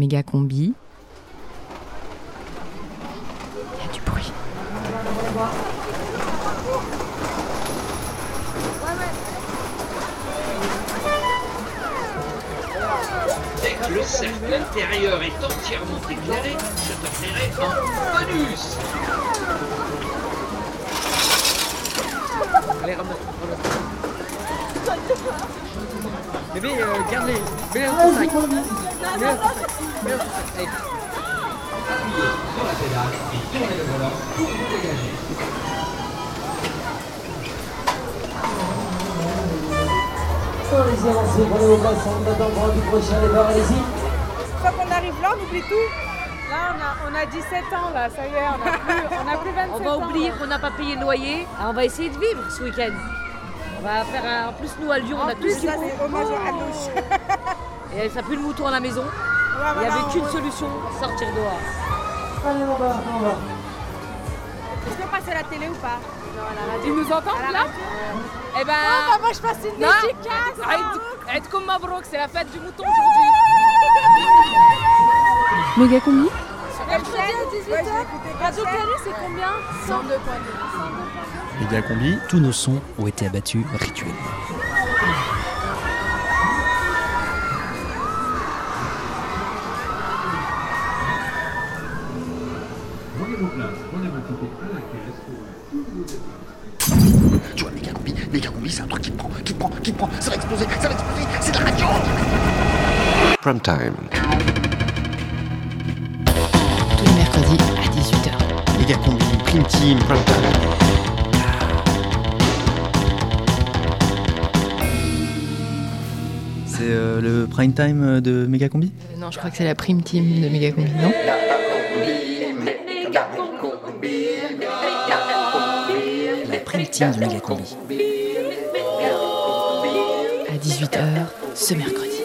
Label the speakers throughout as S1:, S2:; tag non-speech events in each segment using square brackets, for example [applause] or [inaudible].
S1: méga combi. Il y a du bruit.
S2: Dès que le cercle intérieur est entièrement éclairé, je t'offrirai un bonus.
S3: Allez, ramène. Bébé, euh, garde-les. Mets-les dans ton sac. Mets-les dans ton sac. Mets-les dans ton sac. Allez.
S2: Sur la pédale et tournez le volant pour vous dégager.
S4: Allez-y, avancez, prenez vos places, on attend pour du prochain départ, allez-y.
S5: Une fois qu'on arrive là, on oublie tout. Là, on a, on a 17 ans, là, ça y est, on a plus, on a plus 27
S6: On va
S5: ans.
S6: oublier qu'on n'a pas payé le loyer. Ah, on va essayer de vivre ce week-end. On va faire un... En plus, nous à Lyon, on a tout
S5: plus,
S6: ce qu'il
S5: là,
S6: faut.
S5: c'est hommage à Alouche. [laughs]
S6: Et ça pue le mouton à la maison.
S5: Ouais,
S6: Il n'y avait qu'une
S5: on-
S6: solution, sortir dehors.
S4: Allez, on va, on va.
S5: Est-ce qu'on passe à la télé ou pas
S7: Tu nous là. Eh ben.
S5: Ah, bah, moi, je passe une
S7: non.
S5: dédicace.
S7: Aïd comme Mabrouk, c'est la fête du mouton aujourd'hui.
S1: Méga combi
S5: Mercredi à 18h. Radio Canu, c'est combien? 102
S8: Méga combi, tous nos sons ont été abattus rituellement.
S9: Tu vois, méga combi, méga combi, c'est un truc qui te prend, qui te prend, qui te prend, ça va exploser, ça va exploser, c'est de la radio
S10: Prime time.
S1: tous les mercredis à 18h.
S9: Méga combi, prime team,
S10: Prime time.
S8: C'est euh, le prime time de Méga combi?
S1: Non, je crois que c'est la prime team de méga combi, non?
S8: La prime team de Méga combi.
S1: À 18h ce mercredi.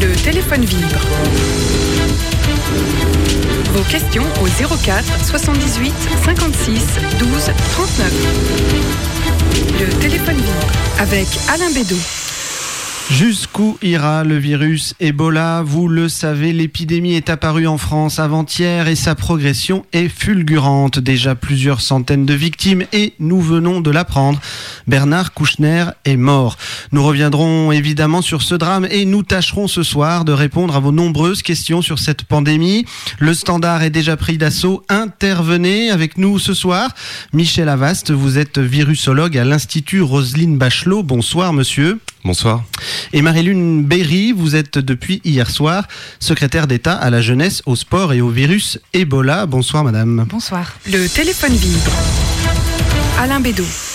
S11: Le téléphone vibre. Vos questions au 04 78 56 12 39. Le téléphone vibre avec Alain Bédot.
S12: Jusqu'où ira le virus Ebola? Vous le savez, l'épidémie est apparue en France avant-hier et sa progression est fulgurante. Déjà plusieurs centaines de victimes et nous venons de l'apprendre. Bernard Kouchner est mort. Nous reviendrons évidemment sur ce drame et nous tâcherons ce soir de répondre à vos nombreuses questions sur cette pandémie. Le standard est déjà pris d'assaut. Intervenez avec nous ce soir. Michel Avast, vous êtes virusologue à l'Institut Roselyne Bachelot. Bonsoir monsieur.
S10: Bonsoir.
S12: Et Marie-Lune Berry, vous êtes depuis hier soir secrétaire d'État à la jeunesse, au sport et au virus Ebola. Bonsoir madame.
S11: Bonsoir. Le téléphone vibre. Alain Bédot.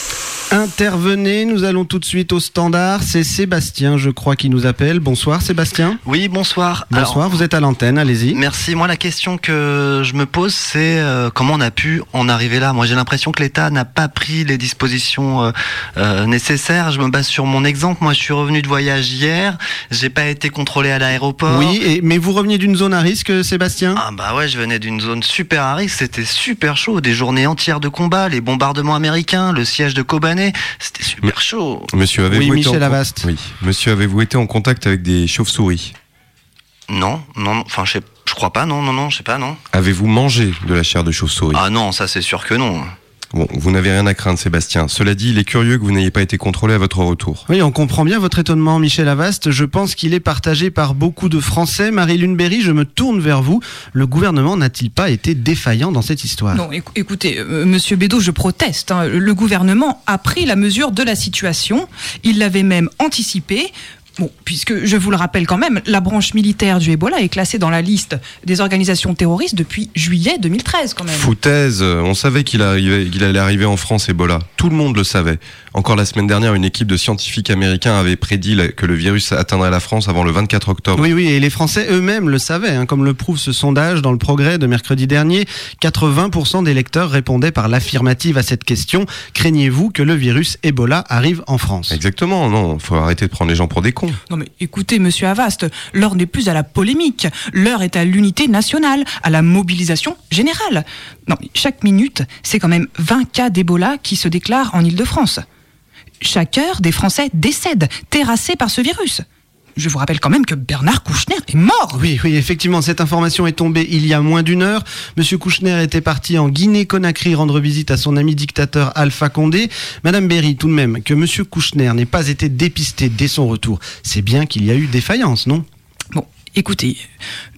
S12: Intervenez, nous allons tout de suite au standard. C'est Sébastien, je crois, qui nous appelle. Bonsoir Sébastien.
S13: Oui, bonsoir.
S12: Bonsoir,
S13: Alors,
S12: vous êtes à l'antenne, allez-y.
S13: Merci. Moi, la question que je me pose, c'est euh, comment on a pu en arriver là? Moi, j'ai l'impression que l'État n'a pas pris les dispositions euh, euh, nécessaires. Je me base sur mon exemple. Moi, je suis revenu de voyage hier. J'ai pas été contrôlé à l'aéroport.
S12: Oui, et, mais vous reveniez d'une zone à risque, Sébastien?
S13: Ah bah ouais, je venais d'une zone super à risque, c'était super chaud, des journées entières de combat, les bombardements américains, le siège de Kobané, c'était super chaud.
S10: Monsieur, avez-vous
S12: Oui,
S10: été
S12: Michel
S10: en con-
S12: Avast.
S10: Oui. Monsieur, avez-vous été en contact avec des chauves-souris?
S13: Non, non, non, enfin je sais- je crois pas, non, non, non, je sais pas, non.
S10: Avez-vous mangé de la chair de chauve-souris?
S13: Ah non, ça c'est sûr que non.
S10: Bon, vous n'avez rien à craindre, Sébastien. Cela dit, il est curieux que vous n'ayez pas été contrôlé à votre retour.
S12: Oui, on comprend bien votre étonnement, Michel Avast. Je pense qu'il est partagé par beaucoup de Français. Marie-Lune Berry, je me tourne vers vous. Le gouvernement n'a-t-il pas été défaillant dans cette histoire?
S14: Non, écou- écoutez, euh, Monsieur Bédot, je proteste. hein. Le gouvernement a pris la mesure de la situation. Il l'avait même anticipé. Bon, puisque je vous le rappelle quand même, la branche militaire du Ebola est classée dans la liste des organisations terroristes depuis juillet 2013 quand même.
S10: Foutaise, on savait qu'il arrivait, qu'il allait arriver en France Ebola. Tout le monde le savait. Encore la semaine dernière, une équipe de scientifiques américains avait prédit que le virus atteindrait la France avant le 24 octobre.
S12: Oui, oui, et les Français eux-mêmes le savaient, hein, comme le prouve ce sondage dans le Progrès de mercredi dernier. 80% des lecteurs répondaient par l'affirmative à cette question. Craignez-vous que le virus Ebola arrive en France?
S10: Exactement, non, faut arrêter de prendre les gens pour des cons.
S14: Non mais écoutez, Monsieur Avast, l'heure n'est plus à la polémique. L'heure est à l'unité nationale, à la mobilisation générale. Non, chaque minute, c'est quand même 20 cas d'Ebola qui se déclarent en Ile-de-France. chaque heure, des Français décèdent, terrassés par ce virus. Je vous rappelle quand même que Bernard Kouchner est mort.
S12: Oui, oui, effectivement, cette information est tombée il y a moins d'une heure. Monsieur Kouchner était parti en Guinée-Conakry rendre visite à son ami dictateur Alpha Condé. Madame Berry, tout de même, que Monsieur Kouchner n'ait pas été dépisté dès son retour, c'est bien qu'il y a eu défaillance, non?
S14: Écoutez,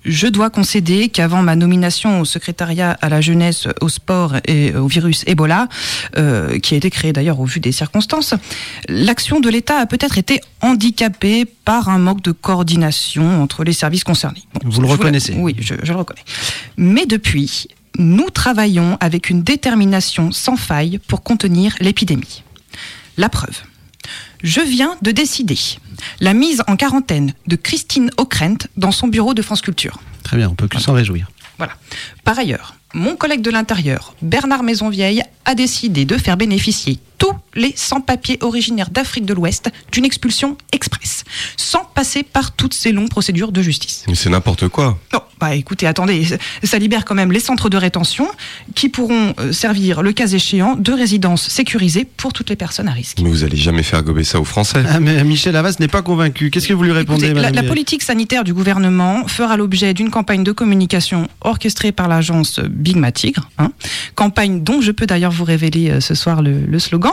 S14: je dois concéder qu'avant ma nomination au secrétariat à la jeunesse, au sport et au virus Ebola, euh, qui a été créé d'ailleurs au vu des circonstances, l'action de l'État a peut-être été handicapée par un manque de coordination entre les services concernés. Bon,
S12: Vous le reconnaissez?
S14: Oui, je, je le reconnais. Mais depuis, nous travaillons avec une détermination sans faille pour contenir l'épidémie. La preuve. Je viens de décider la mise en quarantaine de Christine Ockrent dans son bureau de France Culture.
S12: Très bien, on peut que s'en réjouir.
S14: Voilà. Par ailleurs, mon collègue de l'Intérieur, Bernard Maisonvieille, a décidé de faire bénéficier tous les sans-papiers originaires d'Afrique de l'Ouest d'une expulsion express, sans passer par toutes ces longues procédures de justice.
S10: Mais c'est n'importe quoi.
S14: Non, bah écoutez, attendez, ça- libère quand même les centres de rétention qui pourront euh, servir, le cas échéant, de résidence sécurisée pour toutes les personnes à risque.
S10: Mais vous allez jamais faire gober ça aux Français.
S12: Ah, mais Michel Havas n'est pas convaincu. Qu'est-ce que vous lui répondez,
S14: Écoutez, la,
S12: Madame
S14: la
S12: Berry
S14: politique sanitaire du gouvernement fera l'objet d'une campagne de communication orchestrée par l'agence Big Ma Tigre, hein, campagne dont je peux d'ailleurs vous révéler euh, ce soir le, le slogan.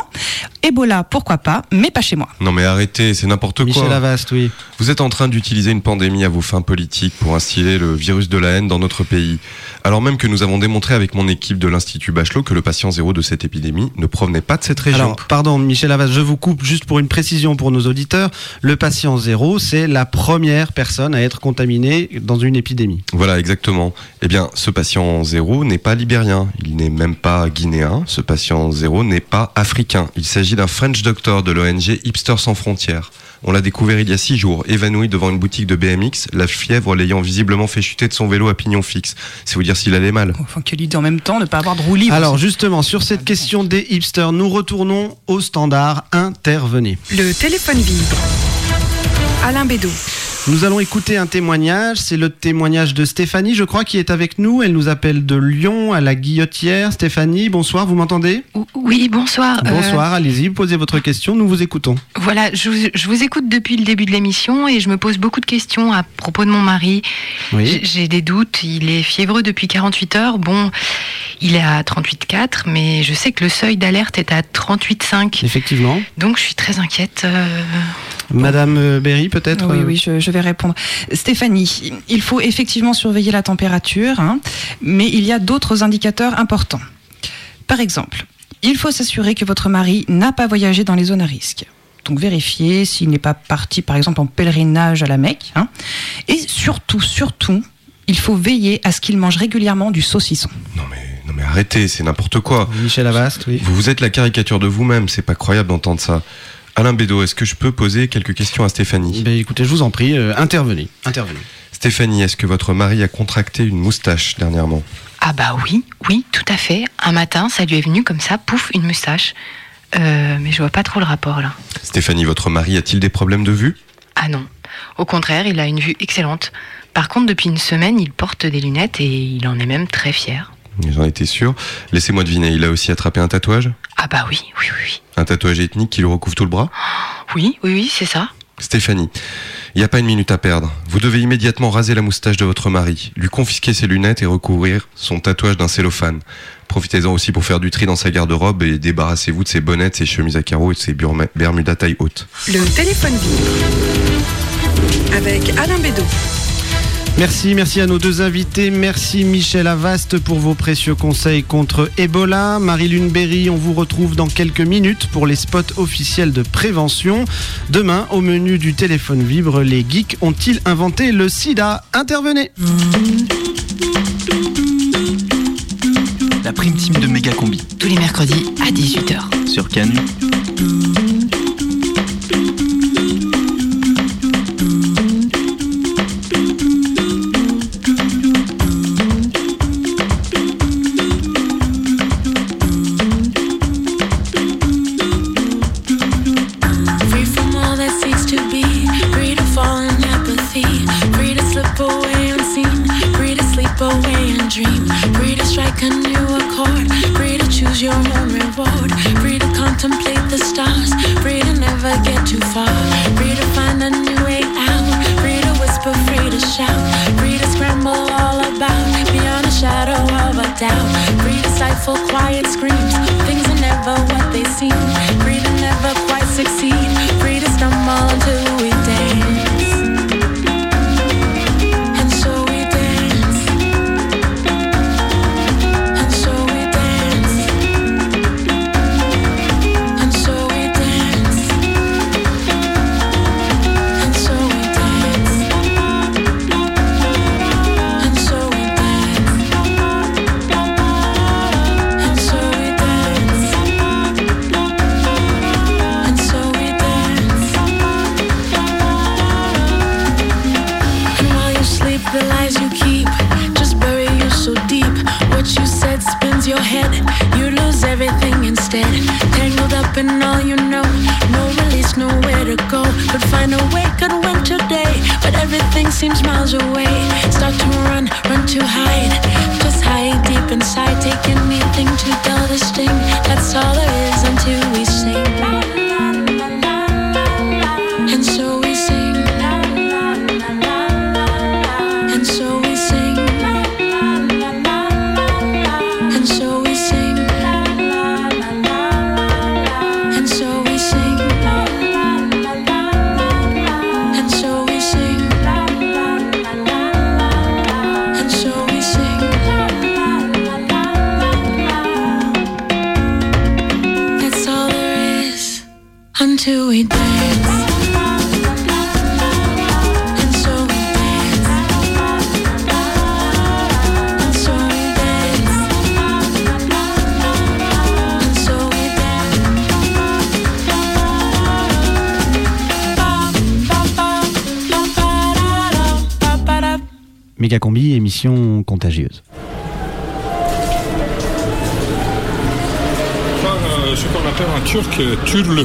S14: Ebola, pourquoi pas, mais pas chez moi.
S10: Non mais arrêtez, c'est n'importe quoi.
S12: Michel Havas, oui.
S10: Vous êtes en train d'utiliser une pandémie à vos fins politiques pour instiller le virus de la haine dans notre pays. Alors même que nous avons démontré avec mon équipe de l'Institut Bachelot que le patient zéro de cette épidémie ne provenait pas de cette région.
S12: Alors, pardon, Michel Havas, je vous coupe juste pour une précision pour nos auditeurs. Le patient zéro, c'est la première personne à être contaminée dans une épidémie.
S10: Voilà, exactement. Eh bien, ce patient zéro n'est pas libérien, il n'est même pas guinéen, ce patient zéro n'est pas africain. Il s'agit d'un French doctor de l'ONG Hipsters sans frontières. On l'a découvert il y a six jours, évanoui devant une boutique de BMX, la fièvre l'ayant visiblement fait chuter de son vélo à pignon fixe. C'est vous dire s'il allait mal.
S14: Enfin, quelle idée en même temps, ne pas avoir de roue libre.
S12: Alors justement, sur cette question des hipsters, nous retournons au standard intervenez.
S11: Le téléphone vibre. Alain Bédot.
S12: Nous allons écouter un témoignage, c'est le témoignage de Stéphanie, je crois, qui est avec nous. Elle nous appelle de Lyon à la Guillotière. Stéphanie, bonsoir, vous m'entendez?
S15: Oui, bonsoir. Euh,
S12: Bonsoir, allez-y, posez votre question, nous vous écoutons.
S15: voilà, je vous, je vous écoute depuis le début de l'émission et je me pose beaucoup de questions à propos de mon mari.
S12: Oui.
S15: J'ai des doutes, il est fiévreux depuis 48 heures. Bon, il est à 38,4, mais je sais que le seuil d'alerte est à 38,5.
S12: Effectivement.
S15: Donc je suis très inquiète. euh,
S12: Madame euh, Berry, peut-être
S14: Oui, oui, je, je vais répondre. Stéphanie, il faut effectivement surveiller la température, hein, mais il y a d'autres indicateurs importants. Par exemple, il faut s'assurer que votre mari n'a pas voyagé dans les zones à risque. Donc vérifier s'il n'est pas parti, par exemple, en pèlerinage à la Mecque. hein. Et surtout, surtout, il faut veiller à ce qu'il mange régulièrement du saucisson.
S10: Non mais arrêtez, c'est n'importe quoi.
S12: Michel Avast, oui.
S10: Vous, vous êtes la caricature de vous-même, c'est pas croyable d'entendre ça. Alain Bédot, est-ce que je peux poser quelques questions à Stéphanie?
S12: Ben, écoutez, je vous en prie, euh, intervenez. intervenez.
S10: Stéphanie, est-ce que votre mari a contracté une moustache dernièrement?
S15: Ah bah oui, oui, tout à fait. Un matin, ça lui est venu comme ça, pouf, une moustache. Euh, mais je vois pas trop le rapport là.
S10: Stéphanie, votre mari a-t-il des problèmes de vue?
S15: Ah non. Au contraire, il a une vue excellente. Par contre, depuis une semaine, il porte des lunettes et il en est même très fier.
S10: J'en étais sûr. Laissez-moi deviner, il a aussi attrapé un tatouage?
S15: Ah bah oui, oui, oui, oui.
S10: Un tatouage ethnique qui lui recouvre tout le bras?
S15: Oui, oui, oui, c'est ça.
S10: Stéphanie, il n'y a pas une minute à perdre. Vous devez immédiatement raser la moustache de votre mari, lui confisquer ses lunettes et recouvrir son tatouage d'un cellophane. Profitez-en aussi pour faire du tri dans sa garde-robe et débarrassez-vous de ses bonnettes, ses chemises à carreaux et de ses bermudas taille haute.
S11: Le téléphone vibre. Avec Alain Bédot.
S12: Merci, merci à nos deux invités. Merci Michel Avast pour vos précieux conseils contre Ebola. Marie-Lune Berry, on vous retrouve dans quelques minutes pour les spots officiels de prévention. Demain, au menu du téléphone vibre, les geeks ont-ils inventé le sida? Intervenez
S8: La prime team de Méga Combi.
S1: Tous les mercredis à 18h.
S8: Sur Canu.
S16: Seems miles away. Start to run, run to hide. Just hide deep inside. Take anything to dull the sting. That's all there is until we sing.
S12: Méga combi, émission contagieuse.
S17: Par euh, ce qu'on appelle en turc euh, turle.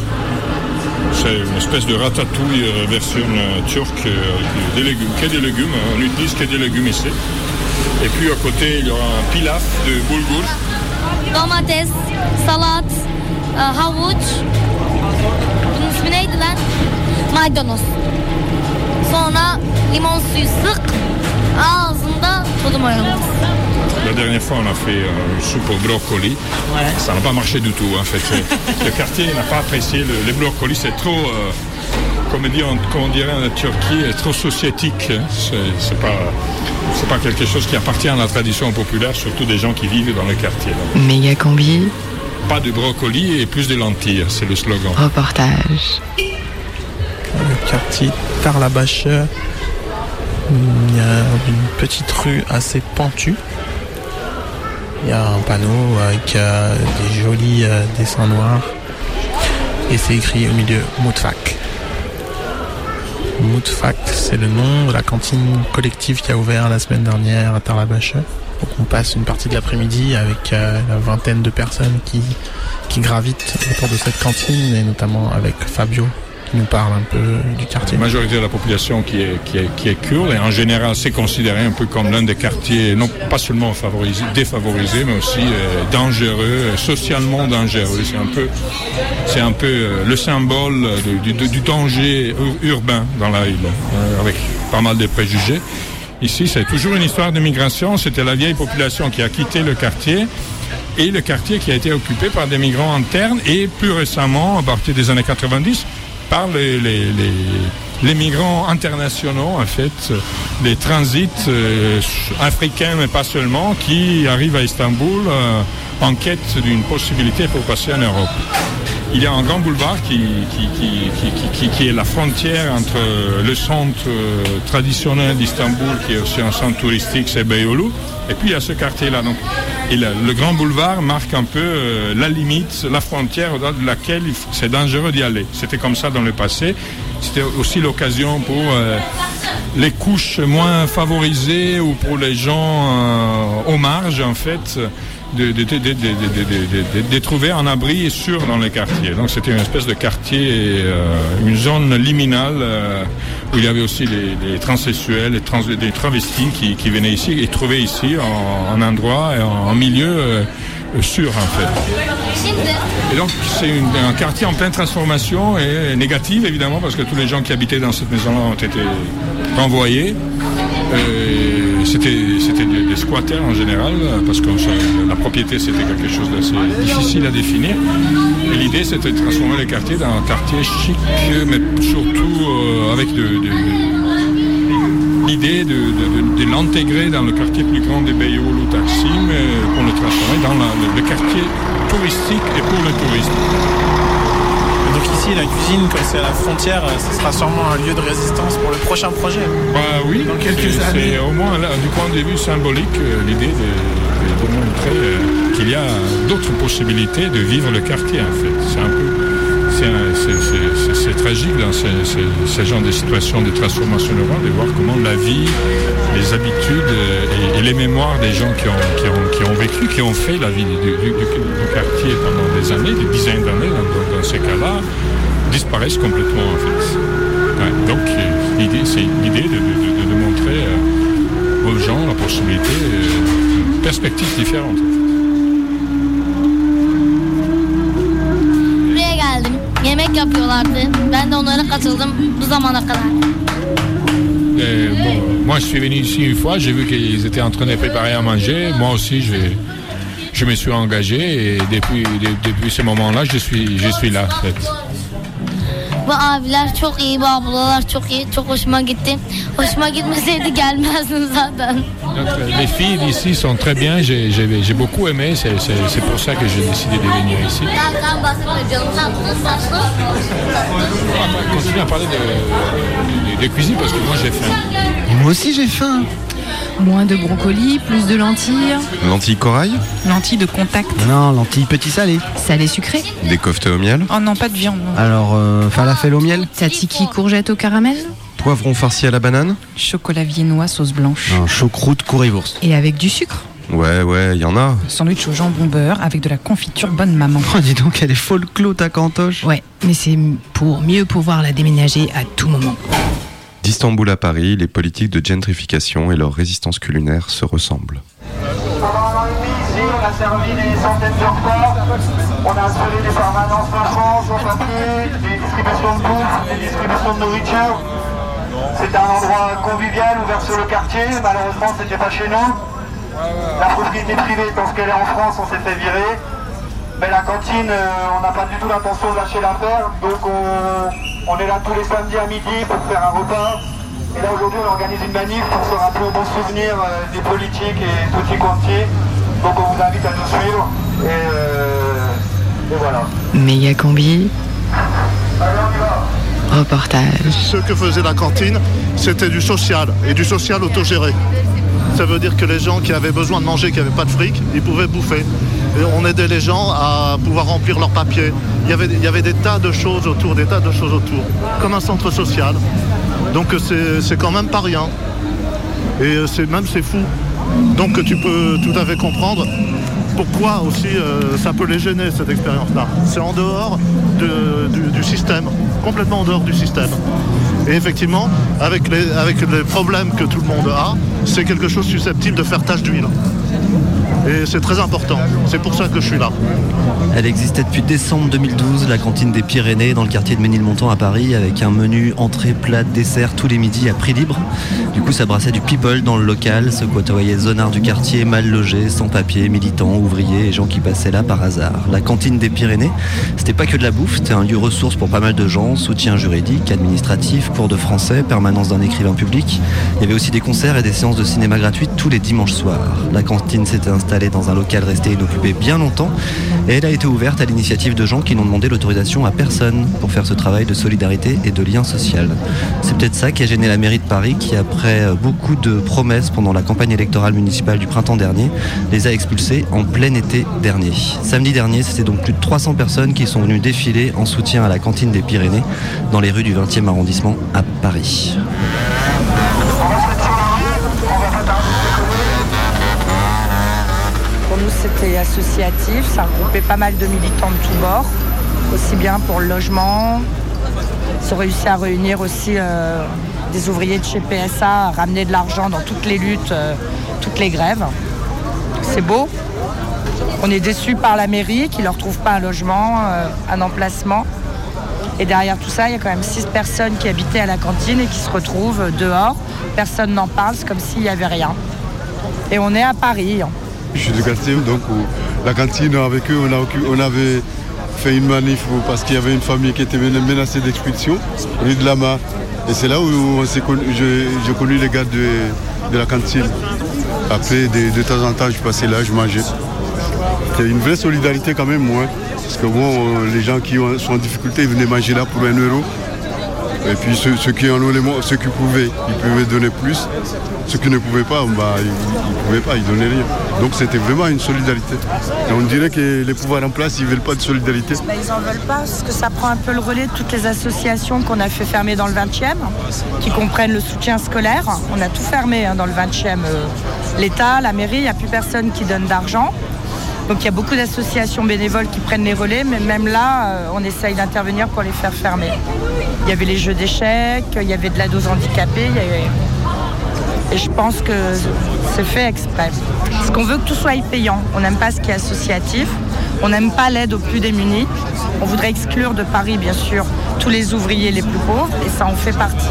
S17: C'est une espèce de ratatouille euh, version euh, turque, euh, avec des légumes, que des légumes. hein. On n'utilise que des légumes ici. Et puis à côté, il y aura un pilaf de boulgour.
S18: Domates, salat, e, havuç. Bunun ismi neydi lan? Maydanoz. Sonra limon suyu sık. Ağzında.
S17: La dernière fois, on a fait euh, une soupe au brocoli. Ça n'a pas marché du tout, en fait. Le quartier n'a pas apprécié le, les brocolis. C'est trop, euh, comme, on dit, en- comme on dirait en Turquie, trop soviétique. hein. C'est c'est pas, c'est pas quelque chose qui appartient à la tradition populaire, surtout des gens qui vivent dans le quartier.
S15: Méga combi,
S17: Pas de brocoli et plus de lentilles, c'est le slogan.
S15: reportage.
S19: le quartier Tarlabache. Il y a une petite rue assez pentue. Il y a un panneau avec euh, des jolis euh, dessins noirs. Et c'est écrit au milieu Moutfak. Moutfak, c'est le nom de la cantine collective qui a ouvert la semaine dernière à Tarlabache. On passe une partie de l'après-midi avec euh, la vingtaine de personnes qui gravitent autour de cette cantine et notamment avec Fabio qui nous parle un peu du quartier.
S17: La majorité de la population qui est, qui est, qui est kurde et en général c'est considéré un peu comme l'un des quartiers, non pas seulement favorisé, défavorisé, mais aussi euh, dangereux, euh, socialement dangereux. C'est un peu, c'est un peu euh, le symbole du, danger ur- urbain dans la ville, avec pas mal de préjugés. Ici, c'est toujours une histoire de migration. C'était la vieille population qui a quitté le quartier et le quartier qui a été occupé par des migrants internes et plus récemment, à partir des années 90, par les, migrants internationaux, en fait, les transits euh, africains, mais pas seulement, qui arrivent à Istanbul euh, en quête d'une possibilité pour passer en Europe. Il y a un grand boulevard qui, qui, qui, qui- est la frontière entre le centre euh, traditionnel d'Istanbul, qui est aussi un centre touristique, c'est Beyoğlu, et puis il y a ce quartier-là. Donc, et le, grand boulevard marque un peu euh, la limite, la frontière au-delà de laquelle c'est dangereux d'y aller. C'était comme ça dans le passé. C'était aussi l'occasion pour euh, les couches moins favorisées ou pour les gens euh, aux marges, en fait, de, de, trouver un abri sûr dans les quartiers. Donc c'était une espèce de quartier, euh, une zone liminale euh, où il y avait aussi des, transsexuels, des, trans, des travestis qui, venaient ici et trouvaient ici un, endroit, un, un milieu euh, euh, sûr en fait. Et donc c'est un quartier en pleine transformation et négative évidemment parce que tous les gens qui habitaient dans cette maison-là ont été renvoyés. Euh, c'était des, des squatters en général parce que la propriété c'était quelque chose d'assez difficile à définir. Et l'idée c'était de transformer le quartier dans un quartier chic mais surtout euh, avec l'idée de, l'intégrer dans le quartier plus grand des Beyoğlu Taksim euh, pour le transformer dans le, le quartier touristique et pour le tourisme.
S19: Donc ici, la cuisine, comme c'est à la frontière, euh, ce sera sûrement un lieu de résistance pour le prochain projet.
S17: Bah oui,
S19: Dans quelques
S17: c'est-
S19: années.
S17: c'est au moins là, du point de vue symbolique euh, l'idée de, de- de montrer euh, qu'il y a d'autres possibilités de vivre le quartier en fait. C'est un peu c'est tragique dans ce, ce- ce genre de situation de transformation de voir comment la vie, les habitudes euh, et, les mémoires des gens qui ont, vécu, qui ont fait la vie du, quartier pendant des années, des dizaines d'années dans, ces cas-là, disparaissent complètement en fait. Donc euh, c'est l'idée de, de- montrer euh, aux gens la possibilité, une perspective différente.
S18: Yemek yapıyorlardı. Ben de onlara katıldım bu zamana kadar.
S17: Euh, bon, moi, je suis venu ici une fois, j'ai vu qu'ils étaient en train de préparer à manger. Moi aussi, je, je me suis engagé et depuis, de- depuis ce moment-là, je suis, je suis là. en fait.
S18: Bu abiler çok iyi, bu ablalar çok iyi. Çok hoşuma gitti. Hoşuma gitmeseydi gelmezdim zaten.
S17: Donc, euh, les filles d'ici sont très bien, j'ai beaucoup aimé, c'est pour ça que j'ai décidé de venir ici. On va continuer à parler de, de- de cuisine parce que moi j'ai faim.
S12: Moi aussi j'ai faim.
S15: Moins de brocolis, plus de lentilles.
S10: Lentilles corail
S15: Lentilles de contact.
S12: Non, lentilles petit salé.
S15: Salé sucré.
S10: Des koftas au miel
S14: Oh non, pas de viande. non.
S12: Alors, euh, falafel au miel
S15: Tzatziki courgette au caramel.
S10: Poivron farci à la banane
S14: Chocolat viennois, sauce blanche.
S12: Un choucroute currywurst.
S14: Et avec du sucre.
S10: Ouais, ouais, il y en a.
S14: Sandwich au jambon beurre avec de la confiture bonne maman.
S12: Oh, dis donc, elle est folklore ta cantoche.
S1: Ouais, mais c'est pour mieux pouvoir la déménager à tout moment.
S10: D'Istanbul à Paris, les politiques de gentrification et leur résistance culinaire se ressemblent.
S4: Ici, on a servi des centaines de repas, on a installé des permanences des distributions de bouffe, des distributions de nourriture. C'était un endroit convivial ouvert sur le quartier, malheureusement c'était pas chez nous. La propriété privée étant ce qu'elle est en France, on s'est fait virer. Mais la cantine, euh, on n'a pas du tout l'intention de lâcher l'affaire, donc on, on est là tous les samedis à midi pour faire un repas. Et là aujourd'hui on organise une manif pour se rappeler aux bons souvenirs euh, des politiques et tutti quanti. Donc on vous invite à nous suivre. Et, euh, et voilà.
S1: Méga combi.
S20: Ce que faisait la cantine, c'était du social, et du social autogéré. Ça veut dire que les gens qui avaient besoin de manger, qui n'avaient pas de fric, ils pouvaient bouffer. On aidait les gens à pouvoir remplir leurs papiers. Il y avait, des tas de choses autour, des tas de choses autour, comme un centre social. Donc c'est c'est quand même pas rien. Et euh, c'est même c'est fou. Donc tu peux tout à fait comprendre pourquoi aussi euh, ça peut les gêner cette expérience-là. C'est en dehors de- du, système, complètement en dehors du système. Et effectivement, avec les, avec les problèmes que tout le monde a, c'est quelque chose susceptible de faire tache d'huile. Et c'est très important. C'est pour ça que je suis là.
S13: Elle existait depuis décembre 2012, la cantine des Pyrénées, dans le quartier de Ménilmontant à Paris, avec un menu entrée, plat, dessert tous les midis à prix libre. Du coup, ça brassait du people dans le local, ce côtoyait zonards du quartier, mal logés, sans papier, militants, ouvriers et gens qui passaient là par hasard. La cantine des Pyrénées, c'était pas que de la bouffe, c'était un lieu ressource pour pas mal de gens, soutien juridique, administratif, cours de français, permanence d'un écrivain public. Il y avait aussi des concerts et des séances de cinéma gratuites tous les dimanches soirs. La cantine s'était installée dans un local resté inoccupé bien longtemps et elle a été ouverte à l'initiative de gens qui n'ont demandé l'autorisation à personne pour faire ce travail de solidarité et de lien social. C'est peut-être ça qui a gêné la mairie de Paris qui, après euh, beaucoup de promesses pendant la campagne électorale municipale du printemps dernier, les a expulsés en plein été dernier. Samedi dernier, c'était donc plus de 300 personnes qui sont venues défiler en soutien à la cantine des Pyrénées dans les rues du 20e arrondissement à Paris.
S21: Pour nous, c'était associatif, ça regroupait pas mal de militants de tous bords, aussi bien pour le logement. Ils ont réussi à réunir aussi euh, des ouvriers de chez PSA, ramener de l'argent dans toutes les luttes, euh, toutes les grèves. C'est beau. On est déçus par la mairie qui ne leur trouve pas un logement, euh, un emplacement. Et derrière tout ça, il y a quand même six personnes qui habitaient à la cantine et qui se retrouvent dehors. Personne n'en parle, c'est comme s'il n'y avait rien. Et on est à Paris.
S22: Je suis du quartier, donc la cantine, avec eux, on avait fait une manif parce qu'il y avait une famille qui était men- menacée d'expulsion, rue de Lama. Et c'est là où on connu- je- j'ai connu les gars de, de la cantine. Après, de, temps en temps, je passais là, je mangeais. C'était une vraie solidarité quand même, moi. Parce que bon, euh, les gens qui ont- sont en difficulté, ils venaient manger là pour un euro. Et puis ceux, qui en ont les mo- ceux qui pouvaient, ils pouvaient donner plus. Ceux qui ne pouvaient pas, bah, ils ne pouvaient pas, ils donnaient rien. Donc c'était vraiment une solidarité. Et on dirait que les pouvoirs en place, ils ne veulent pas de solidarité.
S21: Ils n'en veulent pas parce que ça prend un peu le relais de toutes les associations qu'on a fait fermer dans le 20e, qui comprennent le soutien scolaire. On a tout fermé hein, dans le 20e. euh, L'État, la mairie, il n'y a plus personne qui donne d'argent. Donc il y a beaucoup d'associations bénévoles qui prennent les relais, mais même là, euh, on essaye d'intervenir pour les faire fermer. Il y avait les jeux d'échecs, il y avait de la dose handicapée, et je pense que c'est fait exprès. Parce qu'on veut que tout soit payant. On n'aime pas ce qui est associatif. On n'aime pas l'aide aux plus démunis. On voudrait exclure de Paris, bien sûr, tous les ouvriers les plus pauvres, et ça en fait partie.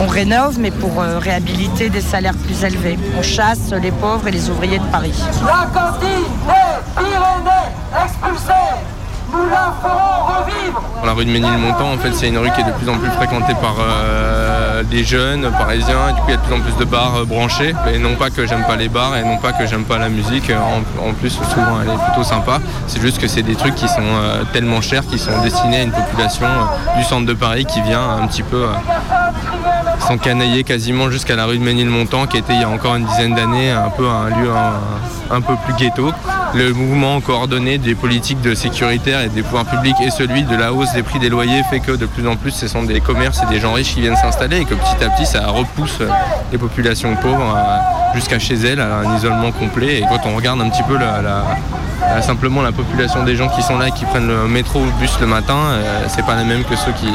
S21: On rénove, mais pour euh, réhabiliter des salaires plus élevés. On chasse les pauvres et les ouvriers de Paris.
S23: La cantine des Pyrénées expulsée, la
S24: rue de Ménilmontant, en fait, c'est une rue qui est de plus en plus fréquentée par euh, des jeunes parisiens. Et du coup, il y a de plus en plus de bars euh, branchés. Et non pas que j'aime pas les bars et non pas que j'aime pas la musique. En, en plus, souvent, elle est plutôt sympa. C'est juste que c'est des trucs qui sont euh, tellement chers, qui sont destinés à une population euh, du centre de Paris qui vient un petit peu euh, s'encanailler quasiment jusqu'à la rue de Ménilmontant, qui était il y a encore une dizaine d'années un peu un lieu un peu plus ghetto. Le mouvement coordonné des politiques de sécuritaire et des pouvoirs publics et celui de la hausse des prix des loyers fait que de plus en plus ce sont des commerces et des gens riches qui viennent s'installer et que petit à petit ça repousse les populations pauvres euh, jusqu'à chez elles à un isolement complet. Et quand on regarde un petit peu la- la- simplement la population des gens qui sont là et qui prennent le métro ou le bus le matin, euh, c'est pas la même que ceux qui,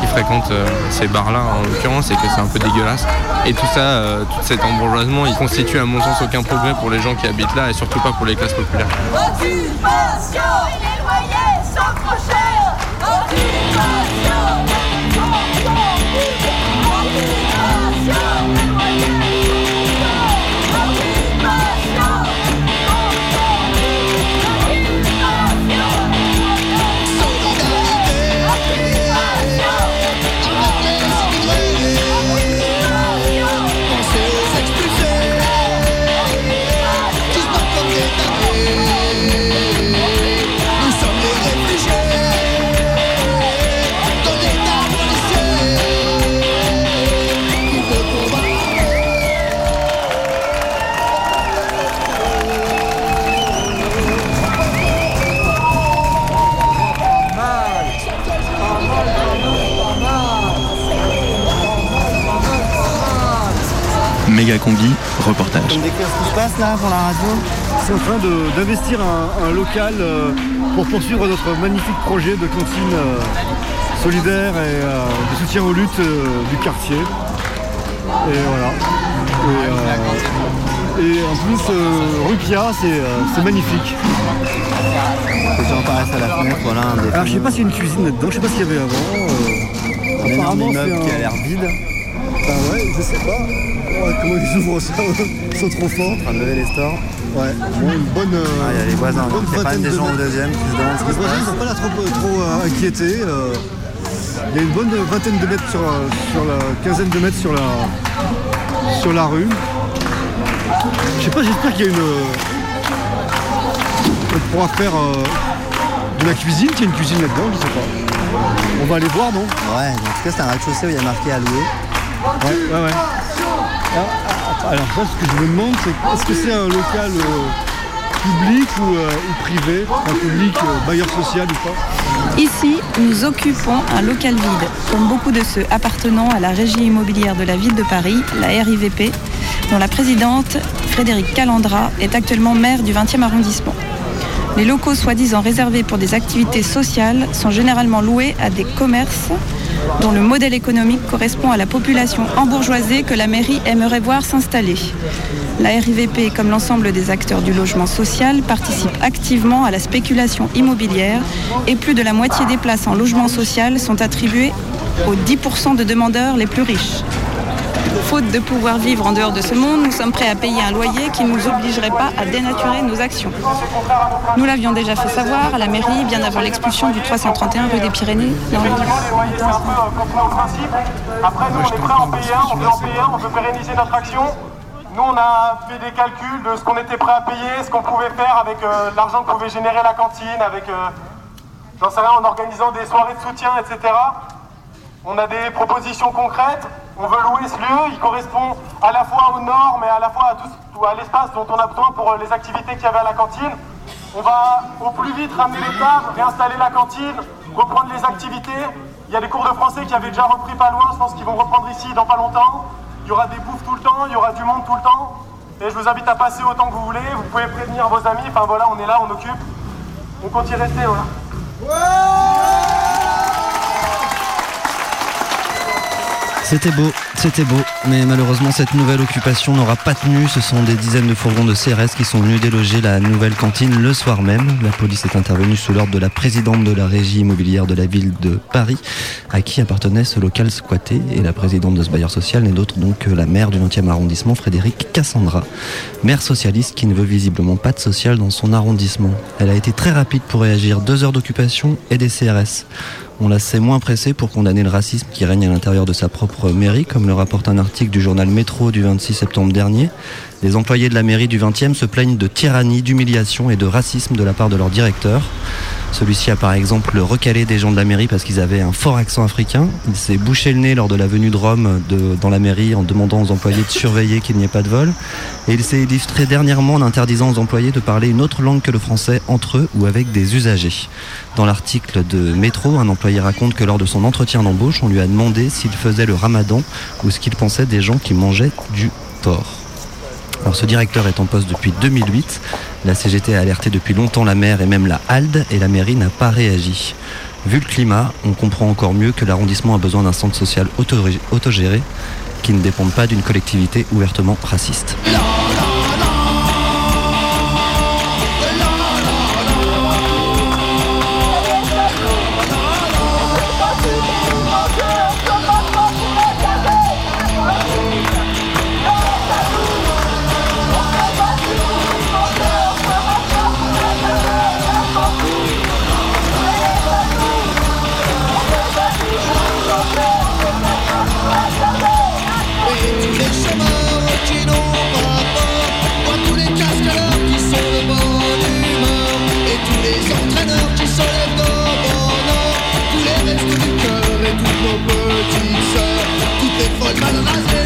S24: qui fréquentent euh, ces bars-là en l'occurrence et que c'est un peu dégueulasse. Et tout ça, euh, tout cet embourgeoisement, il constitue à mon sens aucun progrès pour les gens qui habitent là et surtout pas pour les classes populaires.
S25: Méga combi, reportage.
S26: décrire ce qui se passe là pour la radio C'est en train de- d'investir un, un local euh, pour poursuivre notre magnifique projet de cantine euh, solidaire et euh, de soutien aux luttes du quartier. Et voilà. Et, et en plus, Pia, c'est c'est magnifique.
S27: Les gens à la fenêtre, voilà. un
S26: Alors je sais pas s'il y a une cuisine là-dedans, je sais pas s'il y avait avant. euh,
S27: Un
S26: apparemment,
S27: immeuble
S26: c'est
S27: qui a
S26: un-
S27: l'air vide.
S26: Bah ouais, je sais pas. Ouais, comment ils ouvrent ça Ils sont trop forts.
S27: En train de lever les stores.
S26: Ouais, bon, une bonne. euh,
S27: Ah, il y a les voisins, donc c'est pas des
S26: de
S27: gens au deuxième qui se demandent ce qui
S26: Les voisins, ils sont pas là trop, trop euh, inquiétés. euh. Il y a une bonne vingtaine de mètres sur, sur la quinzaine de mètres sur la, sur la rue. Je sais pas, j'espère qu'il y a une. On pourra faire euh, de la cuisine, qu'il y a une cuisine là-dedans, je sais pas. On va aller voir, non?
S27: Ouais, en tout cas, c'est un rez-de-chaussée où il y a marqué à louer.
S26: Ouais, ouais, ouais. Alors, ça, ce que je me demande, c'est est-ce que c'est un local euh, public ou, euh, ou privé? Un public euh, bailleur social ou pas?
S28: Ici, nous occupons un local vide, comme beaucoup de ceux appartenant à la régie immobilière de la ville de Paris, la RIVP, dont la présidente, Frédéric Calandra, est actuellement maire du 20e arrondissement. Les locaux soi-disant réservés pour des activités sociales sont généralement loués à des commerces dont le modèle économique correspond à la population embourgeoisée que la mairie aimerait voir s'installer. La RIVP, comme l'ensemble des acteurs du logement social, participe activement à la spéculation immobilière et plus de la moitié des places en logement social sont attribuées aux 10% de demandeurs les plus riches. Faute de pouvoir vivre en dehors de ce monde, nous sommes prêts à payer un loyer qui ne nous obligerait pas à dénaturer nos actions. Nous l'avions déjà fait savoir à la mairie bien avant l'expulsion du 331 rue des Pyrénées.
S4: peu euh, principe. Après, nous, on est prêt à en payer un, on veut en payer un, on veut pérenniser notre action. Nous, on a fait des calculs de ce qu'on était prêt à payer, ce qu'on pouvait faire avec euh, l'argent que pouvait générer la cantine, avec, euh, j'en sais rien, en organisant des soirées de soutien, etc. On a des propositions concrètes. On veut louer ce lieu. Il correspond à la fois aux normes et à la fois à, à l'espace dont on a besoin pour euh, les activités qu'il y avait à la cantine. On va au plus vite ramener les tables, réinstaller la cantine, reprendre les activités. Il y a des cours de français qui avaient déjà repris pas loin. Je pense qu'ils vont reprendre ici dans pas longtemps. Il y aura des bouffes tout le temps, il y aura du monde tout le temps. Et je vous invite à passer autant que vous voulez. Vous pouvez prévenir vos amis. Enfin voilà, on est là, on occupe. On compte y rester, voilà.
S13: C'était beau, c'était beau, mais malheureusement cette nouvelle occupation n'aura pas tenu. Ce sont des dizaines de fourgons de CRS qui sont venus déloger la nouvelle cantine le soir même. La police est intervenue sous l'ordre de la présidente de la régie immobilière de la ville de Paris, à qui appartenait ce local squatté. Et la présidente de ce bailleur social n'est d'autre donc que la maire du 20e arrondissement, Frédéric Cassandra, maire socialiste qui ne veut visiblement pas de social dans son arrondissement. Elle a été très rapide pour réagir. Deux heures d'occupation et des CRS. On la sait moins pressée pour condamner le racisme qui règne à l'intérieur de sa propre mairie, comme le rapporte un article du journal Métro du 26 septembre dernier. Les employés de la mairie du 20e se plaignent de tyrannie, d'humiliation et de racisme de la part de leur directeur. Celui-ci a par exemple recalé des gens de la mairie parce qu'ils avaient un fort accent africain. Il s'est bouché le nez lors de la venue de Rome dans la mairie en demandant aux employés de surveiller qu'il n'y ait pas de vol. Et il s'est illustré dernièrement en interdisant aux employés de parler une autre langue que le français entre eux ou avec des usagers. Dans l'article de Métro, un employé raconte que lors de son entretien d'embauche, on lui a demandé s'il faisait le ramadan ou ce qu'il pensait des gens qui mangeaient du porc. Alors ce directeur est en poste depuis 2008. La CGT a alerté depuis longtemps la maire et même la HALD et la mairie n'a pas réagi. Vu le climat, on comprend encore mieux que l'arrondissement a besoin d'un centre social auto- autogéré qui ne dépende pas d'une collectivité ouvertement raciste.
S29: Toutes les folles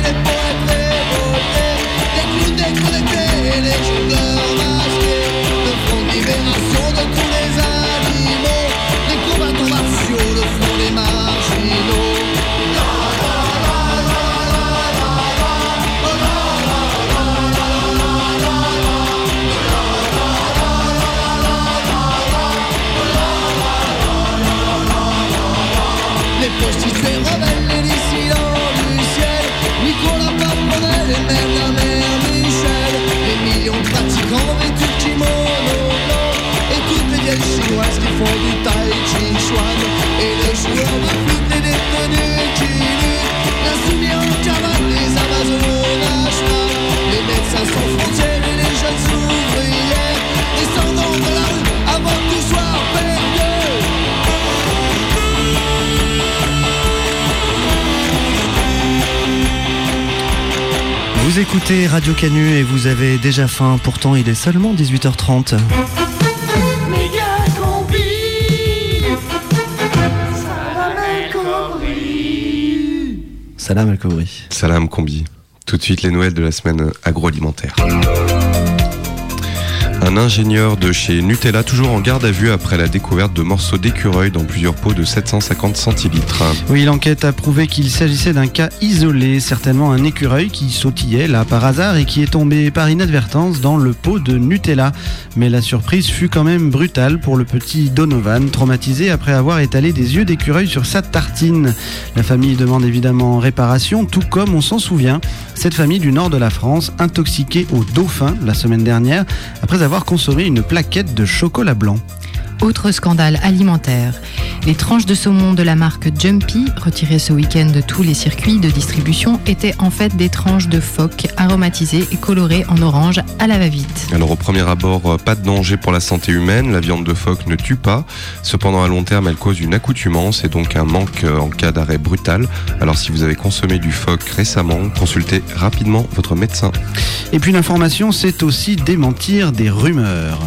S13: Vous écoutez Radio Canu et vous avez déjà faim, pourtant il est seulement 18h30.
S29: Méga combi Salam combi
S13: Salam al Kouri.
S10: Salam Combi. Tout de suite les Noëls de la semaine agroalimentaire. Un ingénieur de chez Nutella, toujours en garde à vue après la découverte de morceaux d'écureuil dans plusieurs pots de 750 centilitres.
S12: Oui, l'enquête a prouvé qu'il s'agissait d'un cas isolé, certainement un écureuil qui sautillait là par hasard et qui est tombé par inadvertance dans le pot de Nutella. Mais la surprise fut quand même brutale pour le petit Donovan, traumatisé après avoir étalé des yeux d'écureuil sur sa tartine. La famille demande évidemment réparation, tout comme on s'en souvient, cette famille du nord de la France, intoxiquée au dauphin la semaine dernière, après avoir consommé une plaquette de chocolat blanc.
S15: Autre scandale alimentaire. Les tranches de saumon de la marque Jumpy, retirées ce week-end de tous les circuits de distribution, étaient en fait des tranches de phoque aromatisées et colorées en orange à la va-vite.
S10: Alors au premier abord, euh, pas de danger pour la santé humaine, la viande de phoque ne tue pas. Cependant à long terme, elle cause une accoutumance et donc un manque euh, en cas d'arrêt brutal. Alors si vous avez consommé du phoque récemment, consultez rapidement votre médecin.
S12: Et puis l'information, c'est aussi démentir des rumeurs.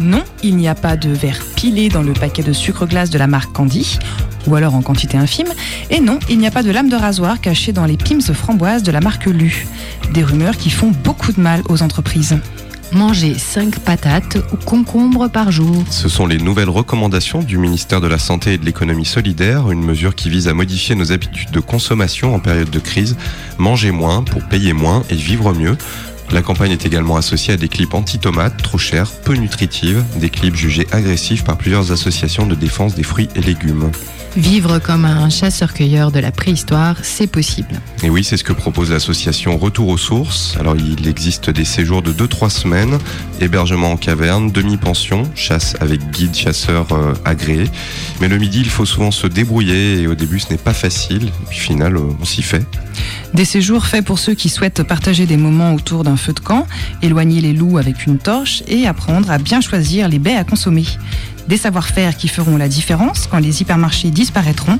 S14: Non, il n'y a pas de verre pilé dans le paquet de sucre glace de la marque Candy, ou alors en quantité infime. Et non, il n'y a pas de lame de rasoir cachée dans les pims framboises de la marque Lu. Des rumeurs qui font beaucoup de mal aux entreprises.
S15: Manger 5 patates ou concombres par jour.
S10: Ce sont les nouvelles recommandations du ministère de la Santé et de l'économie solidaire, une mesure qui vise à modifier nos habitudes de consommation en période de crise. Manger moins pour payer moins et vivre mieux. La campagne est également associée à des clips anti-tomates, trop chers, peu nutritives, des clips jugés agressifs par plusieurs associations de défense des fruits et légumes.
S15: Vivre comme un chasseur-cueilleur de la préhistoire, c'est possible.
S10: Et oui, c'est ce que propose l'association Retour aux sources. Alors, il existe des séjours de 2-3 semaines, hébergement en caverne, demi-pension, chasse avec guide chasseur euh, agréé. Mais le midi, il faut souvent se débrouiller et au début, ce n'est pas facile. Et puis, final, euh, on s'y fait.
S14: Des séjours faits pour ceux qui souhaitent partager des moments autour d'un feu de camp, éloigner les loups avec une torche et apprendre à bien choisir les baies à consommer. Des savoir-faire qui feront la différence quand les hypermarchés disparaîtront.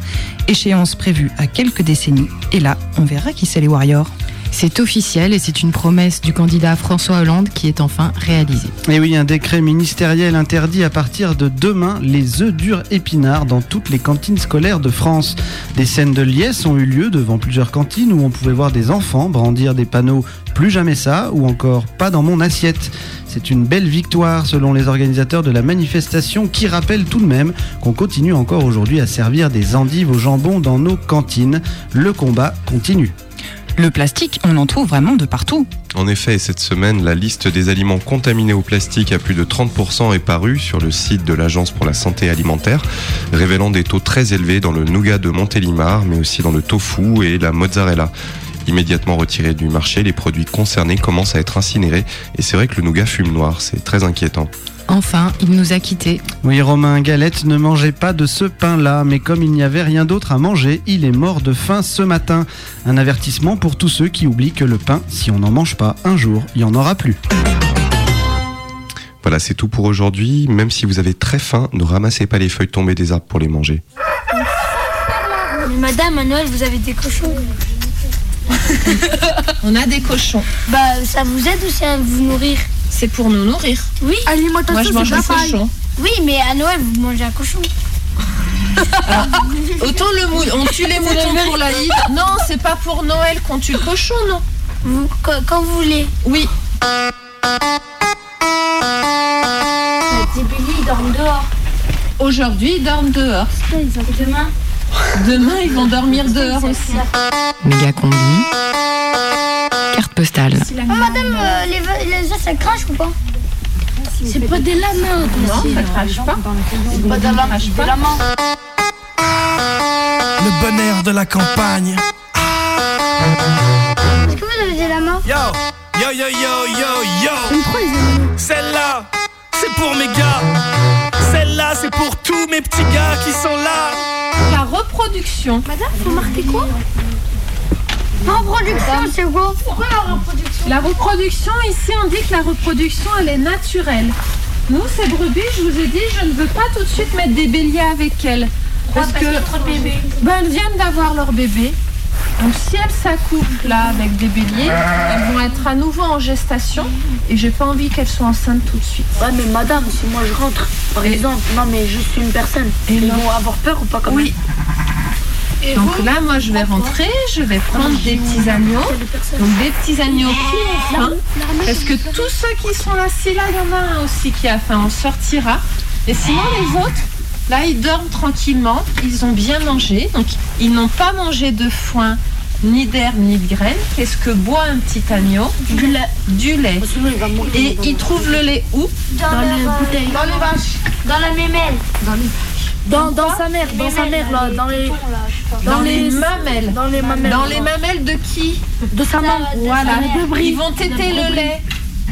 S14: Échéance prévue à quelques décennies. Et là, on verra qui c'est les Warriors.
S15: C'est officiel et c'est une promesse du candidat François Hollande qui est enfin réalisée.
S12: Et oui, un décret ministériel interdit à partir de demain les œufs durs épinards dans toutes les cantines scolaires de France. Des scènes de liesse ont eu lieu devant plusieurs cantines où on pouvait voir des enfants brandir des panneaux plus jamais ça ou encore pas dans mon assiette. C'est une belle victoire selon les organisateurs de la manifestation qui rappellent tout de même qu'on continue encore aujourd'hui à servir des endives au jambon dans nos cantines. Le combat continue.
S14: Le plastique, on en trouve vraiment de partout.
S10: En effet, cette semaine, la liste des aliments contaminés au plastique à plus de 30% est parue sur le site de l'Agence pour la santé alimentaire, révélant des taux très élevés dans le nougat de Montélimar, mais aussi dans le tofu et la mozzarella. Immédiatement retirés du marché, les produits concernés commencent à être incinérés et c'est vrai que le nougat fume noir, c'est très inquiétant.
S15: Enfin, il nous a quittés.
S12: Oui, Romain Galette ne mangeait pas de ce pain-là, mais comme il n'y avait rien d'autre à manger, il est mort de faim ce matin. Un avertissement pour tous ceux qui oublient que le pain, si on n'en mange pas un jour, il n'y en aura plus.
S10: Voilà, c'est tout pour aujourd'hui. Même si vous avez très faim, ne ramassez pas les feuilles tombées des arbres pour les manger.
S18: Madame, à Noël, vous avez des cochons. [laughs]
S30: On a des cochons.
S18: Bah, ça vous aide ou c'est à vous nourrir
S30: C'est pour nous nourrir.
S18: Oui.
S30: Moi, je mange un cochon.
S18: Oui, mais à Noël, vous mangez un cochon. [laughs]
S30: Autant le mou on tue les moutons pour la l'Aïd. Non, c'est pas pour Noël qu'on tue le cochon, non.
S18: Vous, quand, quand vous voulez.
S30: Oui.
S18: Les Billy, ils dorment dehors.
S30: Aujourd'hui, ils dorment dehors.
S18: Demain
S30: Demain, ils vont dormir dehors aussi.
S15: Méga combi.
S18: Oh, madame, euh, les, les œufs, ça crache ou pas C'est pas des lames.
S30: Non, ça crache pas.
S18: C'est pas des lames, c'est des lames.
S31: Le bonheur de la campagne.
S18: Est-ce que vous avez des lames
S31: Yo, yo, yo, yo, yo, yo. Celle-là, c'est pour mes gars. Celle-là, c'est pour tous mes petits gars qui sont là.
S30: La reproduction.
S18: Madame, faut marquer quoi Reproduction, c'est quoi Pourquoi la reproduction
S30: La reproduction, ici, on dit que la reproduction, elle est naturelle. Nous, ces brebis, je vous ai dit, je ne veux pas tout de suite mettre des béliers avec elles. Parce
S18: parce
S30: que
S18: bébés.
S30: ben, elles viennent d'avoir leur bébé. Donc si elles s'accouplent là avec des béliers, elles vont être à nouveau en gestation et j'ai pas envie qu'elles soient enceintes tout de suite.
S32: Ouais, mais madame, si moi je rentre, par exemple, non, mais je suis une personne, ils vont avoir peur ou pas quand
S30: Oui. Donc là, moi, je vais rentrer, je vais prendre des petits agneaux. Donc des petits agneaux qui ont faim. Parce que tous ceux qui sont là, si là, il y en a un aussi qui a faim, on sortira. Et sinon, les autres, là, ils dorment tranquillement. Ils ont bien mangé. Donc, ils n'ont pas mangé de foin, ni d'herbe, ni de graines. Qu'est-ce que boit un petit agneau Du lait. Du lait. Et ils trouvent le lait où
S18: Dans les bouteilles.
S30: Dans les vaches.
S18: Dans la mémelle.
S30: Dans les
S18: Dans, dans sa mère, dans sa mère, là, dans les.
S30: Dans les mamelles.
S18: Dans les mamelles.
S30: Dans les mamelles de qui
S18: De sa maman.
S30: Voilà. Ils vont téter le lait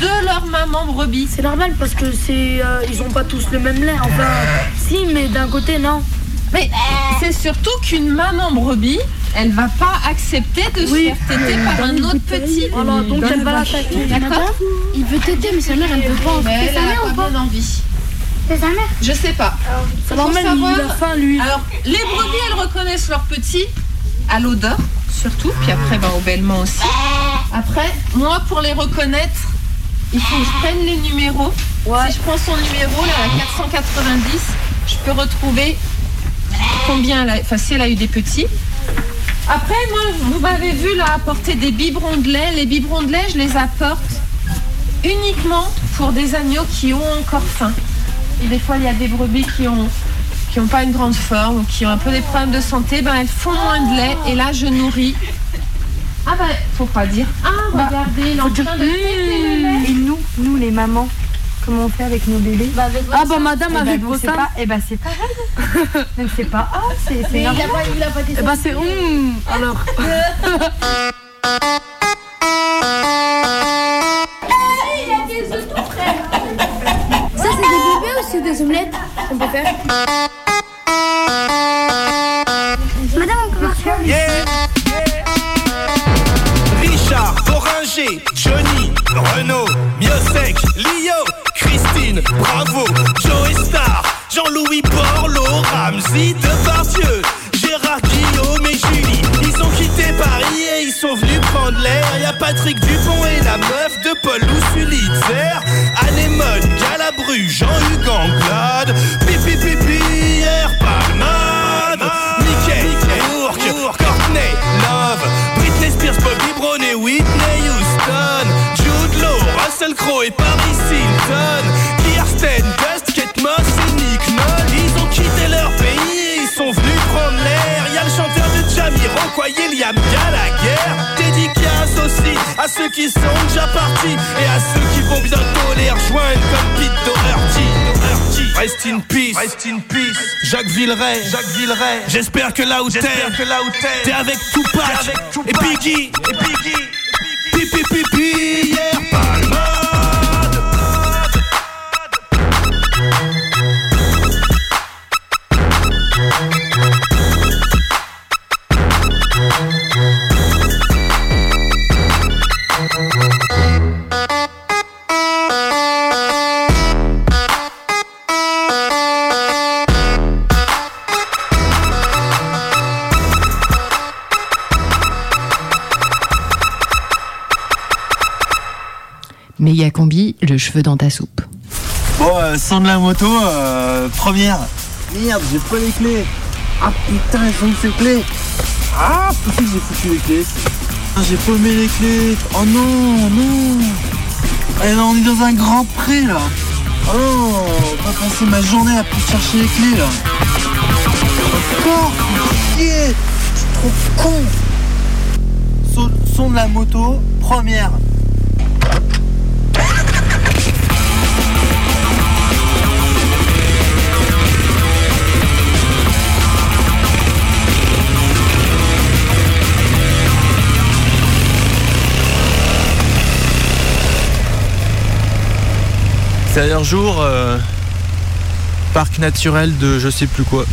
S30: de leur maman brebis.
S18: C'est normal parce que c'est. euh, ils ont pas tous le même lait. Enfin, si, mais d'un côté, non.
S30: Mais c'est surtout qu'une maman brebis, elle va pas accepter de se faire téter par un autre petit.
S18: Voilà, donc elle va l'attaquer.
S30: D'accord
S18: Il veut téter, mais sa mère, elle veut pas. Sa
S30: a
S18: mère
S30: pas
S18: pas
S30: bien envie.
S18: C'est sa mère
S30: Je sais pas.
S18: C'est
S30: Faut
S18: normal,
S30: savoir-
S18: il a faim, lui.
S30: Alors, les brebis, elles reconnaissent leurs petits à l'odeur, surtout, puis après, bah, au bêlement aussi. Après, moi, pour les reconnaître, il faut que je prenne les numéros. Si je prends son numéro, là, la 490, je peux retrouver combien elle a, enfin, si elle a eu des petits. Après, moi, vous m'avez vu là apporter des biberons de lait. Les biberons de lait, je les apporte uniquement pour des agneaux qui ont encore faim. Et des fois, il y a des brebis qui ont qui n'ont pas une grande forme ou qui ont un peu des problèmes de santé, ben elles font moins de lait et là je nourris. Ah ben, faut pas dire. Ah, regardez, est en train de lait.
S21: Et nous, nous les mamans, comment on fait avec nos bébés
S18: Ah bah madame
S21: Eh ben,
S18: avec vos seins.
S21: pas, eh ben c'est pareil. [laughs] Donc c'est pas ah, c'est c'est
S18: il a
S21: normal.
S18: pas, il a pas dit
S21: Eh ben c'est hum, alors. [laughs]
S18: peut faire. Madame, on commence
S31: Richard, Boringer, Johnny, Renaud, Miosek, Lio, Christine, Bravo, Joe Star, Jean-Louis Borloo, Ramsey, Depardieu, Gérard Guillaume et Julie. Ils ont quitté Paris et ils sont venus prendre l'air. Y a Patrick Dupont et la meuf de Paul Sulitzer, Galabru, Jean-Hugues Anglade, Pipi Pipi, Palmade, Mickey, Rourke, Courtney, Love, Britney Spears, Bobby Brown et Whitney Houston, Jude Law, Russell Crowe et Paris Hilton, Kirsten, Dust, Kate Moss et Nick Noll. Ils ont quitté leur pays ils sont venus prendre l'air. Y a le chanteur de Jamiroquai Liam Gallagher. À ceux qui sont déjà partis et à ceux qui vont bientôt les rejoindre comme Pete Doherty. Rest in peace. Rest in peace. Jacques Villeray. Jacques Villeray. J'espère que là où t'es, que là où t'es, t'es avec Tupac, et Biggie, et Biggie. Pipi pipi,
S15: Méga combi, le cheveu dans ta soupe.
S32: Bon, euh, sans de la moto, euh, première. Merde, j'ai pas les clés. Ah putain, elles sont ces clés Ah, pourquoi j'ai foutu les clés Ah, j'ai paumé les clés. Oh non, non. Eh non, on est dans un grand pré là. Oh non, on va passer ma journée à plus chercher les clés là. Encore Chier Je suis trop con son de la moto, première.
S33: Dernier jour, euh, parc naturel de je sais plus quoi.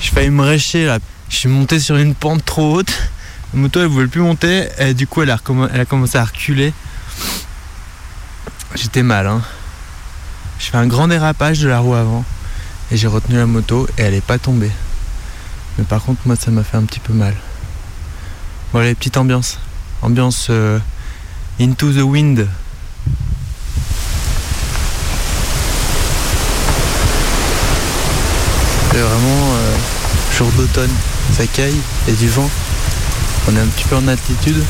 S33: Je failli me récher là. Je suis monté sur une pente trop haute. La moto elle voulait plus monter et du coup elle a, commencé à reculer. J'étais mal hein. Je fais un grand dérapage de la roue avant et j'ai retenu la moto et elle est pas tombée. Mais par contre moi ça m'a fait un petit peu mal. Bon allez, petite ambiance. Ambiance euh, Into the Wind. C'était vraiment euh, jour d'automne. ça caille, il y a du vent. On est un petit peu en altitude.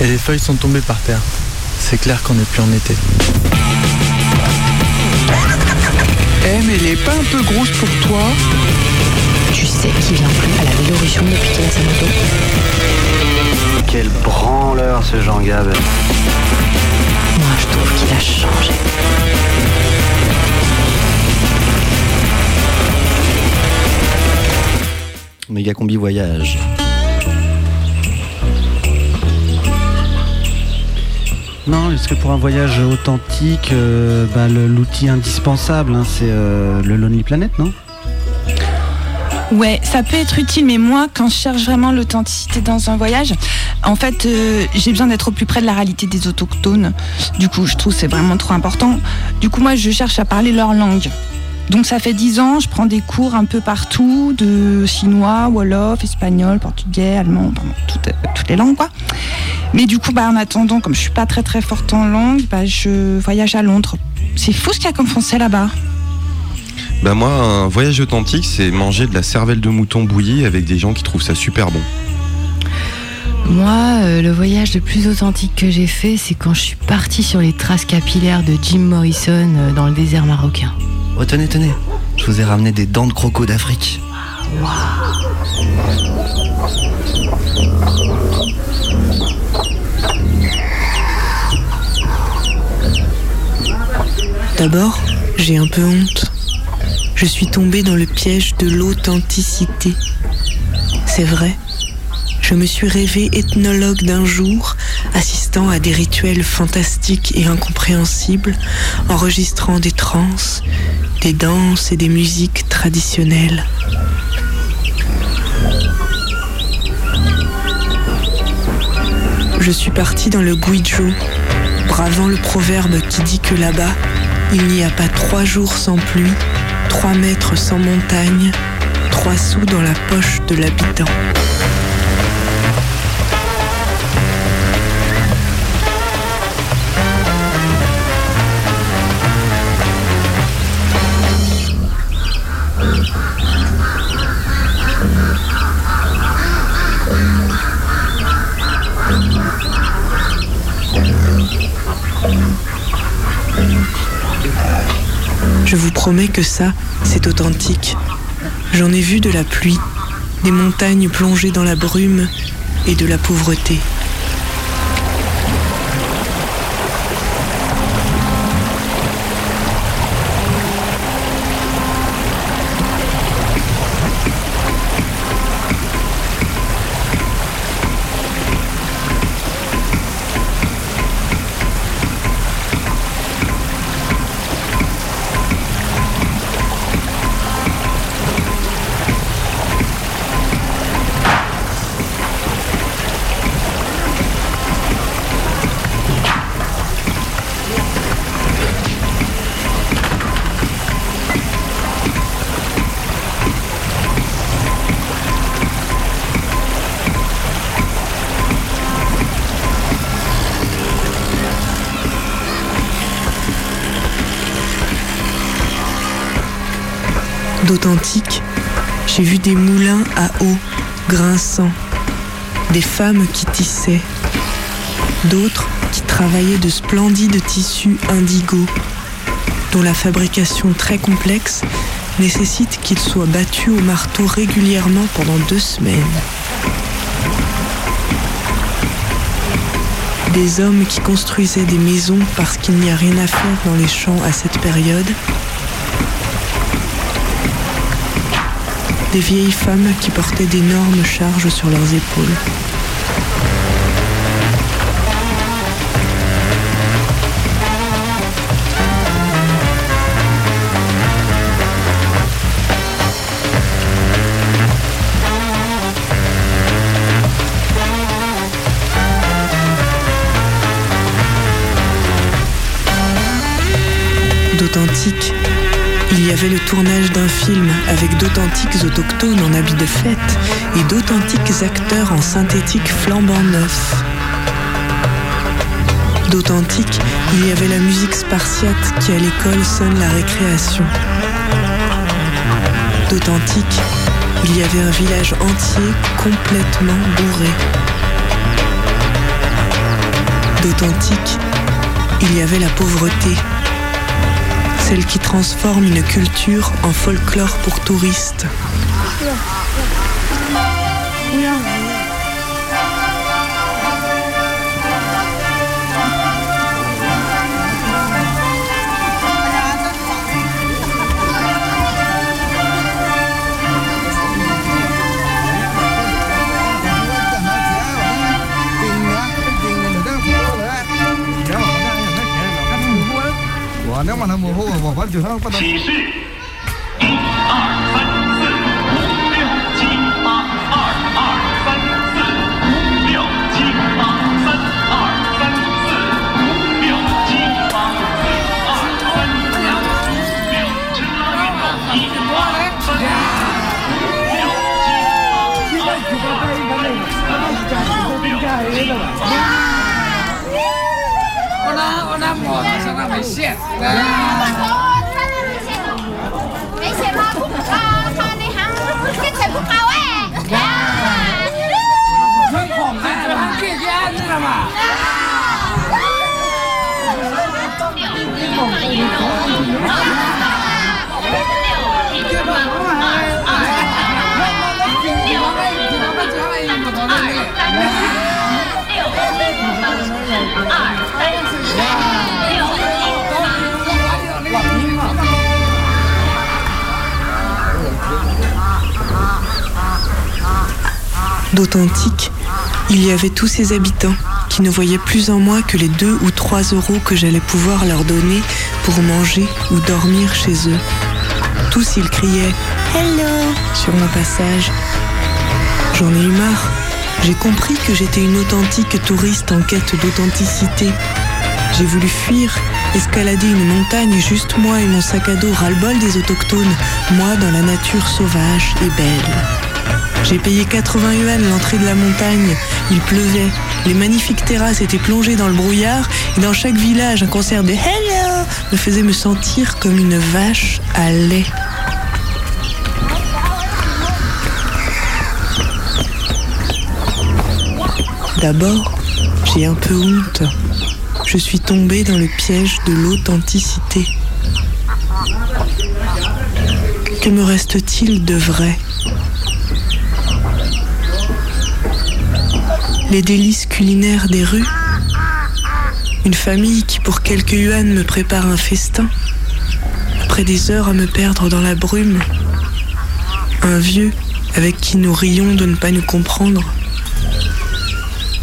S33: Et les feuilles sont tombées par terre. C'est clair qu'on n'est plus en été.
S11: Eh, mais elle est pas un peu grosse pour toi?
S34: Tu sais qu'il vient plus à la Vélorussion depuis qu'il a sa moto.
S13: Quel branleur ce Jean Gab.
S34: Moi, je trouve qu'il a changé.
S13: Méga combi voyage.
S12: Non, parce que pour un voyage authentique, euh, bah, le- l'outil indispensable, hein, c'est euh, le Lonely Planet, non?
S14: Ouais, ça peut être utile, mais moi, quand je cherche vraiment l'authenticité dans un voyage, en fait, euh, j'ai besoin d'être au plus près de la réalité des autochtones. Du coup, je trouve que c'est vraiment trop important. Du coup, moi, je cherche à parler leur langue. Donc, ça fait dix ans, je prends des cours un peu partout, de chinois, wolof, espagnol, portugais, allemand, pardon, toutes, toutes les langues, quoi. Mais du coup, bah, en attendant, comme je suis pas très très forte en langue, bah, je voyage à Londres. C'est fou ce qu'il y a comme français là-bas.
S10: Bah moi, un voyage authentique, c'est manger de la cervelle de mouton bouillie avec des gens qui trouvent ça super bon.
S15: Moi, euh, le voyage le plus authentique que j'ai fait, c'est quand je suis partie sur les traces capillaires de Jim Morrison euh, dans le désert marocain.
S13: Oh, tenez, tenez. Je vous ai ramené des dents de croco d'Afrique.
S26: D'abord, j'ai un peu honte. Je suis tombée dans le piège de l'authenticité. C'est vrai. Je me suis rêvée ethnologue d'un jour, assistant à des rituels fantastiques et incompréhensibles, enregistrant des transes, des danses et des musiques traditionnelles. Je suis partie dans le Guizhou, bravant le proverbe qui dit que là-bas, il n'y a pas trois jours sans pluie, trois mètres sans montagne, trois sous dans la poche de l'habitant. Promets que ça, c'est authentique. J'en ai vu de la pluie, des montagnes plongées dans la brume et de la pauvreté. J'ai vu des moulins à eau grinçants, des femmes qui tissaient, d'autres qui travaillaient de splendides tissus indigo, dont la fabrication très complexe nécessite qu'ils soient battus au marteau régulièrement pendant deux semaines. Des hommes qui construisaient des maisons parce qu'il n'y a rien à faire dans les champs à cette période. Des vieilles femmes qui portaient d'énormes charges sur leurs épaules. D'authentique, il y avait le tournage d'un film avec d'authentiques autochtones en habits de fête et d'authentiques acteurs en synthétique flambant neuf. D'authentique, il y avait la musique spartiate qui à l'école sonne la récréation. D'authentique, il y avait un village entier complètement bourré. D'authentique, il y avait la pauvreté, celle qui transforme une culture en folklore pour touristes.
S18: 不能模糊我我完全他妈不
S35: 起势一二三四五六
S29: 七八二二三四五六七八三二三四五六七八二三四五六一二三四五六七八二三四五六七八他现在
S35: 没钱。对啊。
S18: 他说他现在没钱了，没钱了，他他他，你喊借钱不好哎。
S35: 对啊。你没好嘛？你喊借
S18: 钱呢嘛？对啊。你没好嘛？你没好嘛？你没好嘛？你没好嘛？
S26: ？D'authentique, il y avait tous ces habitants qui ne voyaient plus en moi que les deux ou trois euros que j'allais pouvoir leur donner pour manger ou dormir chez eux. Tous ils criaient Hello sur mon passage. J'en ai eu marre. J'ai compris que j'étais une authentique touriste en quête d'authenticité. J'ai voulu fuir, escalader une montagne, juste moi et mon sac à dos ras-le-bol des autochtones, moi dans la nature sauvage et belle. J'ai payé 80 yuan l'entrée de la montagne. Il pleuvait. Les magnifiques terrasses étaient plongées dans le brouillard. Et dans chaque village, un concert de Hello me faisait me sentir comme une vache à lait. D'abord, j'ai un peu honte. Je suis tombée dans le piège de l'authenticité. Que me reste-t-il de vrai? Les délices culinaires des rues? Une famille qui pour quelques yuan me prépare un festin? Après des heures à me perdre dans la brume? Un vieux avec qui nous rions de ne pas nous comprendre?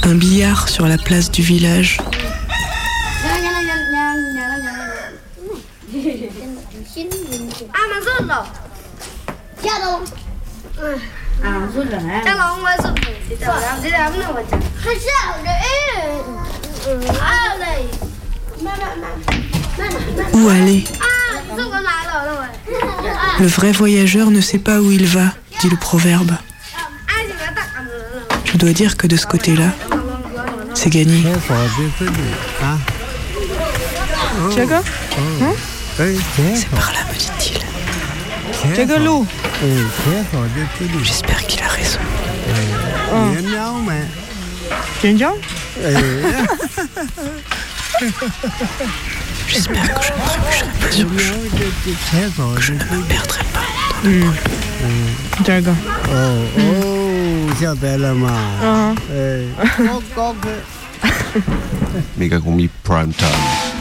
S26: Un billard sur la place du village Où aller? Le vrai voyageur ne sait pas où il va, dit le proverbe. Je dois dire que de ce côté-là, c'est gagné.
S11: Tiago oh. hein
S26: C'est par là, me dit-il.
S11: Tiago Lou.
S26: J'espère qu'il a raison.
S11: Oh. [laughs]
S26: J'espère que je ne trébucherai pas sur le champ, que je ne me perdrai pas
S29: dans le 下班了嘛？
S11: 嗯，
S29: 哎，我哥哥。每个
S36: 工位 prime time。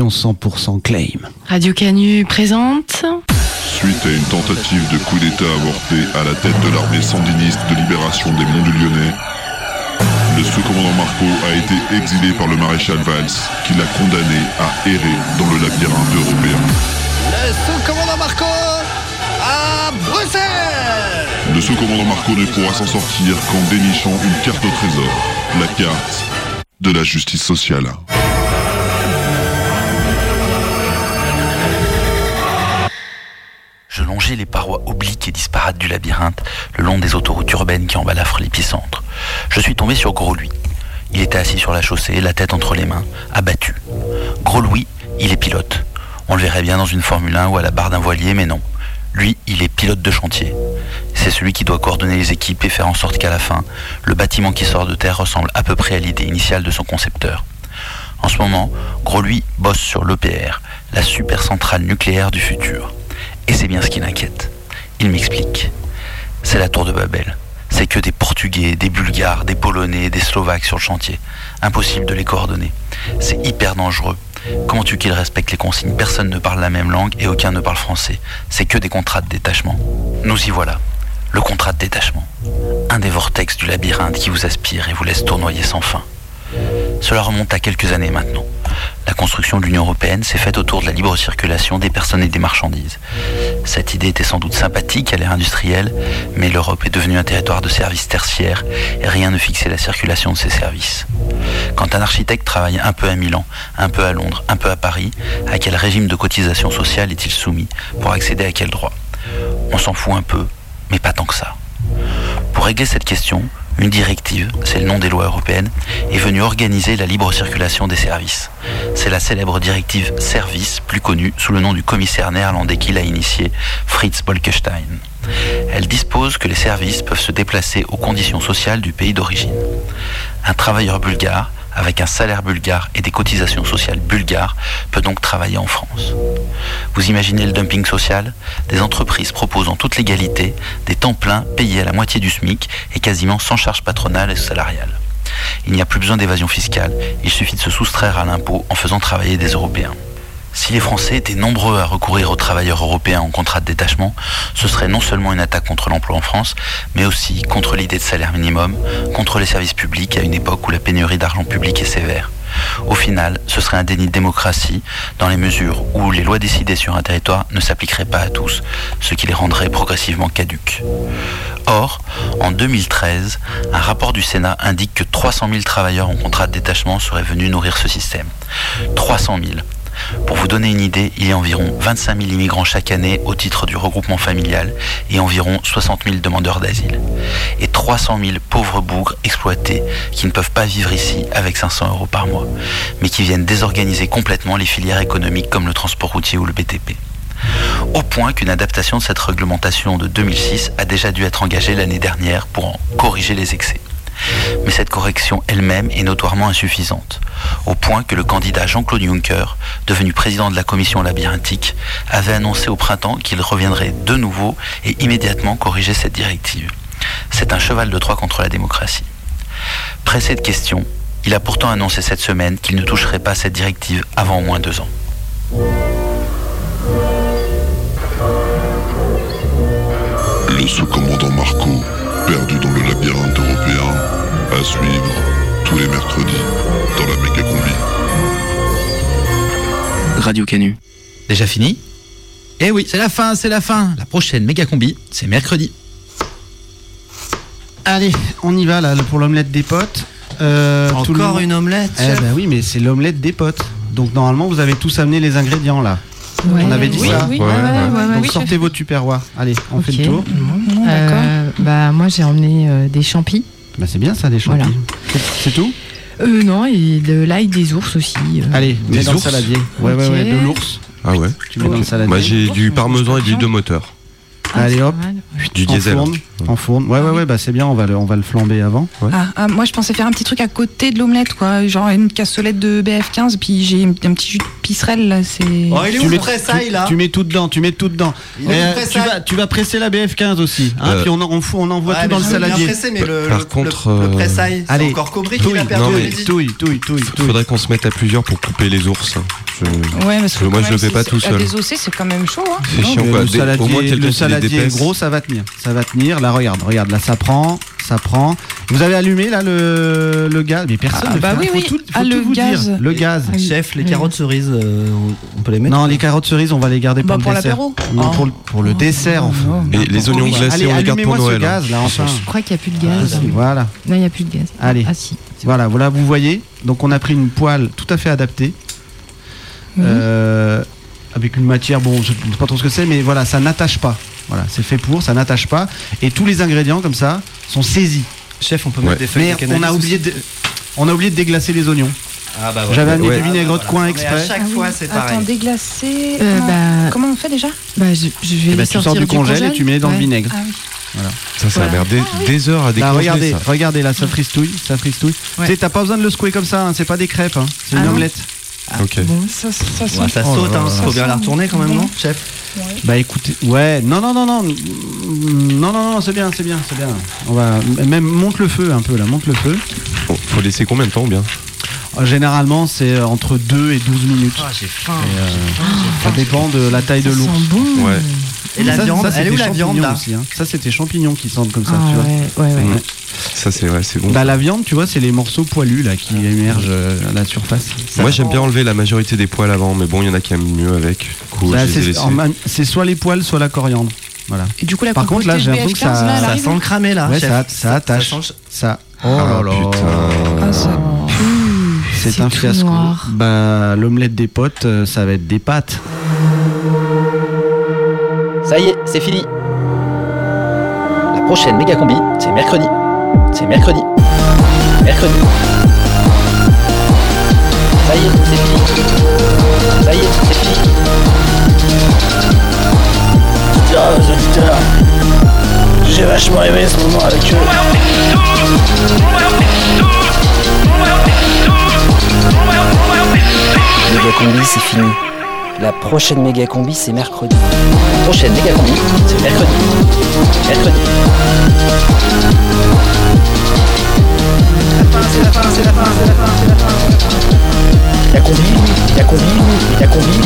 S12: Une émission 100% claim.
S15: Radio Canu présente.
S37: Suite à une tentative de coup d'État avorté à la tête de l'armée sandiniste de libération des Monts du Lyonnais, le sous-commandant Marco a été exilé par le maréchal Valls, qui l'a condamné à errer dans le labyrinthe européen.
S29: Le sous-commandant Marco à Bruxelles
S37: Le sous-commandant Marco ne pourra s'en sortir qu'en dénichant une carte au trésor, la carte de la justice sociale.
S38: Je longeais les parois obliques et disparates du labyrinthe le long des autoroutes urbaines qui embalafrent l'épicentre. Je suis tombé sur Gros Louis. Il était assis sur la chaussée, la tête entre les mains, abattu. Gros Louis, il est pilote. On le verrait bien dans une Formule 1 ou à la barre d'un voilier, mais non. Lui, il est pilote de chantier. C'est celui qui doit coordonner les équipes et faire en sorte qu'à la fin, le bâtiment qui sort de terre ressemble à peu près à l'idée initiale de son concepteur. En ce moment, Gros Louis bosse sur l'EPR, la super centrale nucléaire du futur. Et c'est bien ce qui l'inquiète. Il m'explique. C'est la tour de Babel. C'est que des Portugais, des Bulgares, des Polonais, des Slovaques sur le chantier. Impossible de les coordonner. C'est hyper dangereux. Comment tu qu'ils respectent les consignes? Personne ne parle la même langue et aucun ne parle français. C'est que des contrats de détachement. Nous y voilà. Le contrat de détachement. Un des vortex du labyrinthe qui vous aspire et vous laisse tournoyer sans fin. Cela remonte à quelques années maintenant. La construction de l'Union européenne s'est faite autour de la libre circulation des personnes et des marchandises. Cette idée était sans doute sympathique à l'ère industrielle, mais l'Europe est devenue un territoire de services tertiaires et rien ne fixait la circulation de ces services. Quand un architecte travaille un peu à Milan, un peu à Londres, un peu à Paris, à quel régime de cotisation sociale est-il soumis Pour accéder à quel droit? On s'en fout un peu, mais pas tant que ça. Pour régler cette question, une directive, c'est le nom des lois européennes, est venue organiser la libre circulation des services. C'est la célèbre directive Service, plus connue sous le nom du commissaire néerlandais qui l'a initiée, Fritz Bolkestein. Elle dispose que les services peuvent se déplacer aux conditions sociales du pays d'origine. Un travailleur bulgare, avec un salaire bulgare et des cotisations sociales bulgares, peut donc travailler en France. Vous imaginez le dumping social? Des entreprises proposent en toute légalité des temps pleins payés à la moitié du SMIC et quasiment sans charge patronale et salariale. Il n'y a plus besoin d'évasion fiscale, il suffit de se soustraire à l'impôt en faisant travailler des Européens. Si les Français étaient nombreux à recourir aux travailleurs européens en contrat de détachement, ce serait non seulement une attaque contre l'emploi en France, mais aussi contre l'idée de salaire minimum, contre les services publics à une époque où la pénurie d'argent public est sévère. Au final, ce serait un déni de démocratie dans les mesures où les lois décidées sur un territoire ne s'appliqueraient pas à tous, ce qui les rendrait progressivement caduques. Or, en 2013, un rapport du Sénat indique que 300 000 travailleurs en contrat de détachement seraient venus nourrir ce système. 300 000. Pour vous donner une idée, il y a environ 25 000 immigrants chaque année au titre du regroupement familial et environ 60 000 demandeurs d'asile. Et 300 000 pauvres bougres exploités qui ne peuvent pas vivre ici avec 500 euros par mois, mais qui viennent désorganiser complètement les filières économiques comme le transport routier ou le BTP. Au point qu'une adaptation de cette réglementation de 2006 a déjà dû être engagée l'année dernière pour en corriger les excès. Mais cette correction elle-même est notoirement insuffisante, au point que le candidat Jean-Claude Juncker, devenu président de la commission labyrinthique, avait annoncé au printemps qu'il reviendrait de nouveau et immédiatement corriger cette directive. C'est un cheval de Troie contre la démocratie. Pressé de questions, il a pourtant annoncé cette semaine qu'il ne toucherait pas cette directive avant au moins deux ans.
S37: Le sous-commandant Marco, perdu dans le labyrinthe européen, à suivre tous les mercredis dans la méga combi.
S36: Radio Canu. Déjà fini? Eh oui, c'est la fin, c'est la fin. La prochaine méga combi, c'est mercredi.
S12: Allez, on y va là pour l'omelette des potes. Euh, tout le
S13: Encore
S12: monde-
S13: une omelette,
S12: Eh ben oui, mais c'est l'omelette des potes. Donc normalement, vous avez tous amené les ingrédients là.
S15: Ouais.
S12: on avait dit
S15: Oui,
S12: ça.
S15: oui, ouais, ouais, ouais, ouais,
S12: Donc
S15: oui,
S12: sortez vos tupperwares. Allez, on fait le tour.
S15: Euh, bah, moi, j'ai emmené euh, des champis.
S12: Bah, c'est bien ça, des champis.
S15: Voilà.
S12: C'est- tout?
S15: Euh, non, et de l'ail des ours aussi. euh.
S12: Allez,
S10: Des
S12: mets dans le
S10: ours
S12: saladier. Ouais, ouais, ouais, de l'ours.
S10: Ah ouais
S12: Tu mets dans le saladier.
S10: Moi j'ai du parmesan et de l'huile de moteur.
S12: Allez hop.
S10: Du diesel.
S12: En fourne. Ouais, ouais, ouais, bah c'est bien, on va le, on va le flamber avant.
S14: Ah, ah, moi, je pensais faire un petit truc à côté de l'omelette, quoi. Genre une cassolette de BF15, puis j'ai un petit jus de pisserelle, là, c'est.
S13: Oh, il est
S12: tu
S13: où
S12: mets,
S13: le pressail,
S12: tu-
S13: là
S12: Tu mets tout dedans, tu mets tout dedans.
S13: Il est où
S12: Euh,
S13: le
S12: tu, vas, tu vas presser la BF15 aussi. Hein,
S10: Euh,
S12: puis on, en- on, fout- on envoie
S13: Ouais,
S12: tout dans le saladier.
S13: mais le-
S10: Par
S13: le-
S10: contre,
S13: le
S10: euh,
S13: pressail, c'est
S12: Allez,
S13: encore Cobry qui l'a perdu
S10: non,
S13: au
S10: mais-
S13: midi.
S12: touille, touille, touille, touille.
S10: Faudrait qu'on se mette à plusieurs pour couper les ours. Je-
S14: Ouais, parce que
S10: moi je le fais pas tout
S14: à
S10: seul.
S14: désossé, c'est quand même chaud, hein.
S10: C'est chiant
S12: Le, le saladier, le gros, ça va tenir. Ça va tenir. Là, regarde, regarde. Là, ça prend, ça prend. Vous avez allumé là le, le gaz? Mais personne.
S14: Ah,
S12: ne
S14: bah
S12: fait.
S14: oui,
S12: Faut
S14: oui.
S12: tout- faut
S14: Ah,
S12: tout
S14: le
S12: vous
S14: gaz.
S12: dire. Le gaz.
S13: Chef, les
S14: Oui.
S13: carottes cerises, euh, on peut les mettre
S12: Non, les carottes cerises, on va les garder pour
S14: Bah,
S12: le
S14: pour
S12: dessert.
S14: l'apéro.
S12: Non,
S14: Oh.
S12: pour, le- pour le dessert, enfin.
S10: Et les oignons
S12: Oui.
S10: glacés,
S12: Allez,
S10: on les garde pour
S12: allumez-moi ce
S10: Noël. hein.
S12: gaz, là, enfin.
S15: Je crois qu'il n'y a plus de gaz.
S12: Ah, Voilà.
S15: Non, il n'y a plus de gaz.
S12: Allez.
S15: Ah si.
S12: Voilà, voilà, vous voyez. Donc, on a pris une poêle tout à fait adaptée. Euh, avec une matière, bon, je ne sais pas trop ce que c'est, mais voilà, ça n'attache pas. Voilà, c'est fait pour, ça n'attache pas. Et tous les ingrédients, comme ça, sont saisis.
S13: Chef, on peut
S10: Ouais.
S13: mettre des feuilles
S12: Mais
S13: de cannabis
S12: on a oublié de, on a oublié de déglacer les oignons.
S13: Ah bah
S12: J'avais amené
S10: Ouais.
S12: du vinaigre de coin
S13: Mais
S12: exprès.
S13: à chaque fois, c'est pareil.
S14: Attends, déglacé.
S15: Euh,
S14: comment,
S15: bah-
S14: comment on fait déjà?
S15: Bah, je, je vais
S12: Eh ben, tu sors
S15: sortir
S12: du congèle et
S15: congèle.
S12: tu mets dans le vinaigre.
S14: Ah oui.
S12: Voilà.
S10: Ça, ça a l'air des, des heures à
S12: Là,
S10: décongeler
S12: regardez,
S10: ça.
S12: regardez là, ça fristouille, ça fristouille.
S15: Ouais.
S12: Tu sais, t'as pas besoin de le secouer comme ça, hein, c'est pas des crêpes, hein, c'est une
S15: Ah non
S12: omelette.
S10: Ok.
S15: Bon,
S14: Ça, ça, ça,
S13: Ouais, ça saute,
S12: là
S13: hein.
S12: là.
S13: faut bien la retourner quand même, non, chef?
S12: Bah écoutez, ouais, non, non, non, non, non, non, non, c'est bien, c'est bien, c'est bien. On va même monte le feu un peu là, monte le feu.
S10: Bon, faut laisser combien de temps bien?
S12: Euh, Généralement, c'est entre 2 et 12 minutes.
S13: Ah, j'ai faim.
S12: Euh, ça dépend de la taille de
S15: Ça
S12: l'ours.
S15: bon.
S10: Ouais.
S13: Et la
S12: Ça,
S13: viande,
S12: ça,
S13: elle est où
S12: c'était
S13: la viande
S12: champignons
S13: là?
S12: aussi, hein. Ça, c'était champignons qui sentent comme ça,
S15: Ah
S12: tu vois.
S15: ouais, ouais, ouais.
S10: Ça c'est vrai, c'est bon.
S12: Bah la viande, tu vois, c'est les morceaux poilus là qui émergent euh, à la surface. Ça-
S10: Moi j'aime bien enlever la majorité des poils avant, mais bon, il y en a qui aiment mieux avec.
S12: C'est soit les poils, soit la coriandre. Voilà.
S14: Et du coup, la
S12: Par contre, là, j'ai l'impression que ça-
S14: là,
S12: ça
S13: sent le cramé là,
S12: Ouais, ça, ça attache.
S13: Ça sent
S12: Ça. Oh
S10: Ah,
S12: là.
S14: Ah, ça.
S12: C'est un fiasco.
S15: noir.
S12: Bah, l'omelette des potes, euh, ça va être des pâtes.
S36: Ça y est, c'est fini. La prochaine méga combi, c'est mercredi. C'est mercredi. Mercredi. Ça y est, c'est fini. Ça y est, c'est fini.
S31: Tiens, aux auditeurs, j'ai vachement aimé ce moment avec eux.
S36: Méga combi, c'est fini. La prochaine méga combi, c'est mercredi. La prochaine méga combi, c'est mercredi. Mercredi. Méga combi, méga combi, méga combi.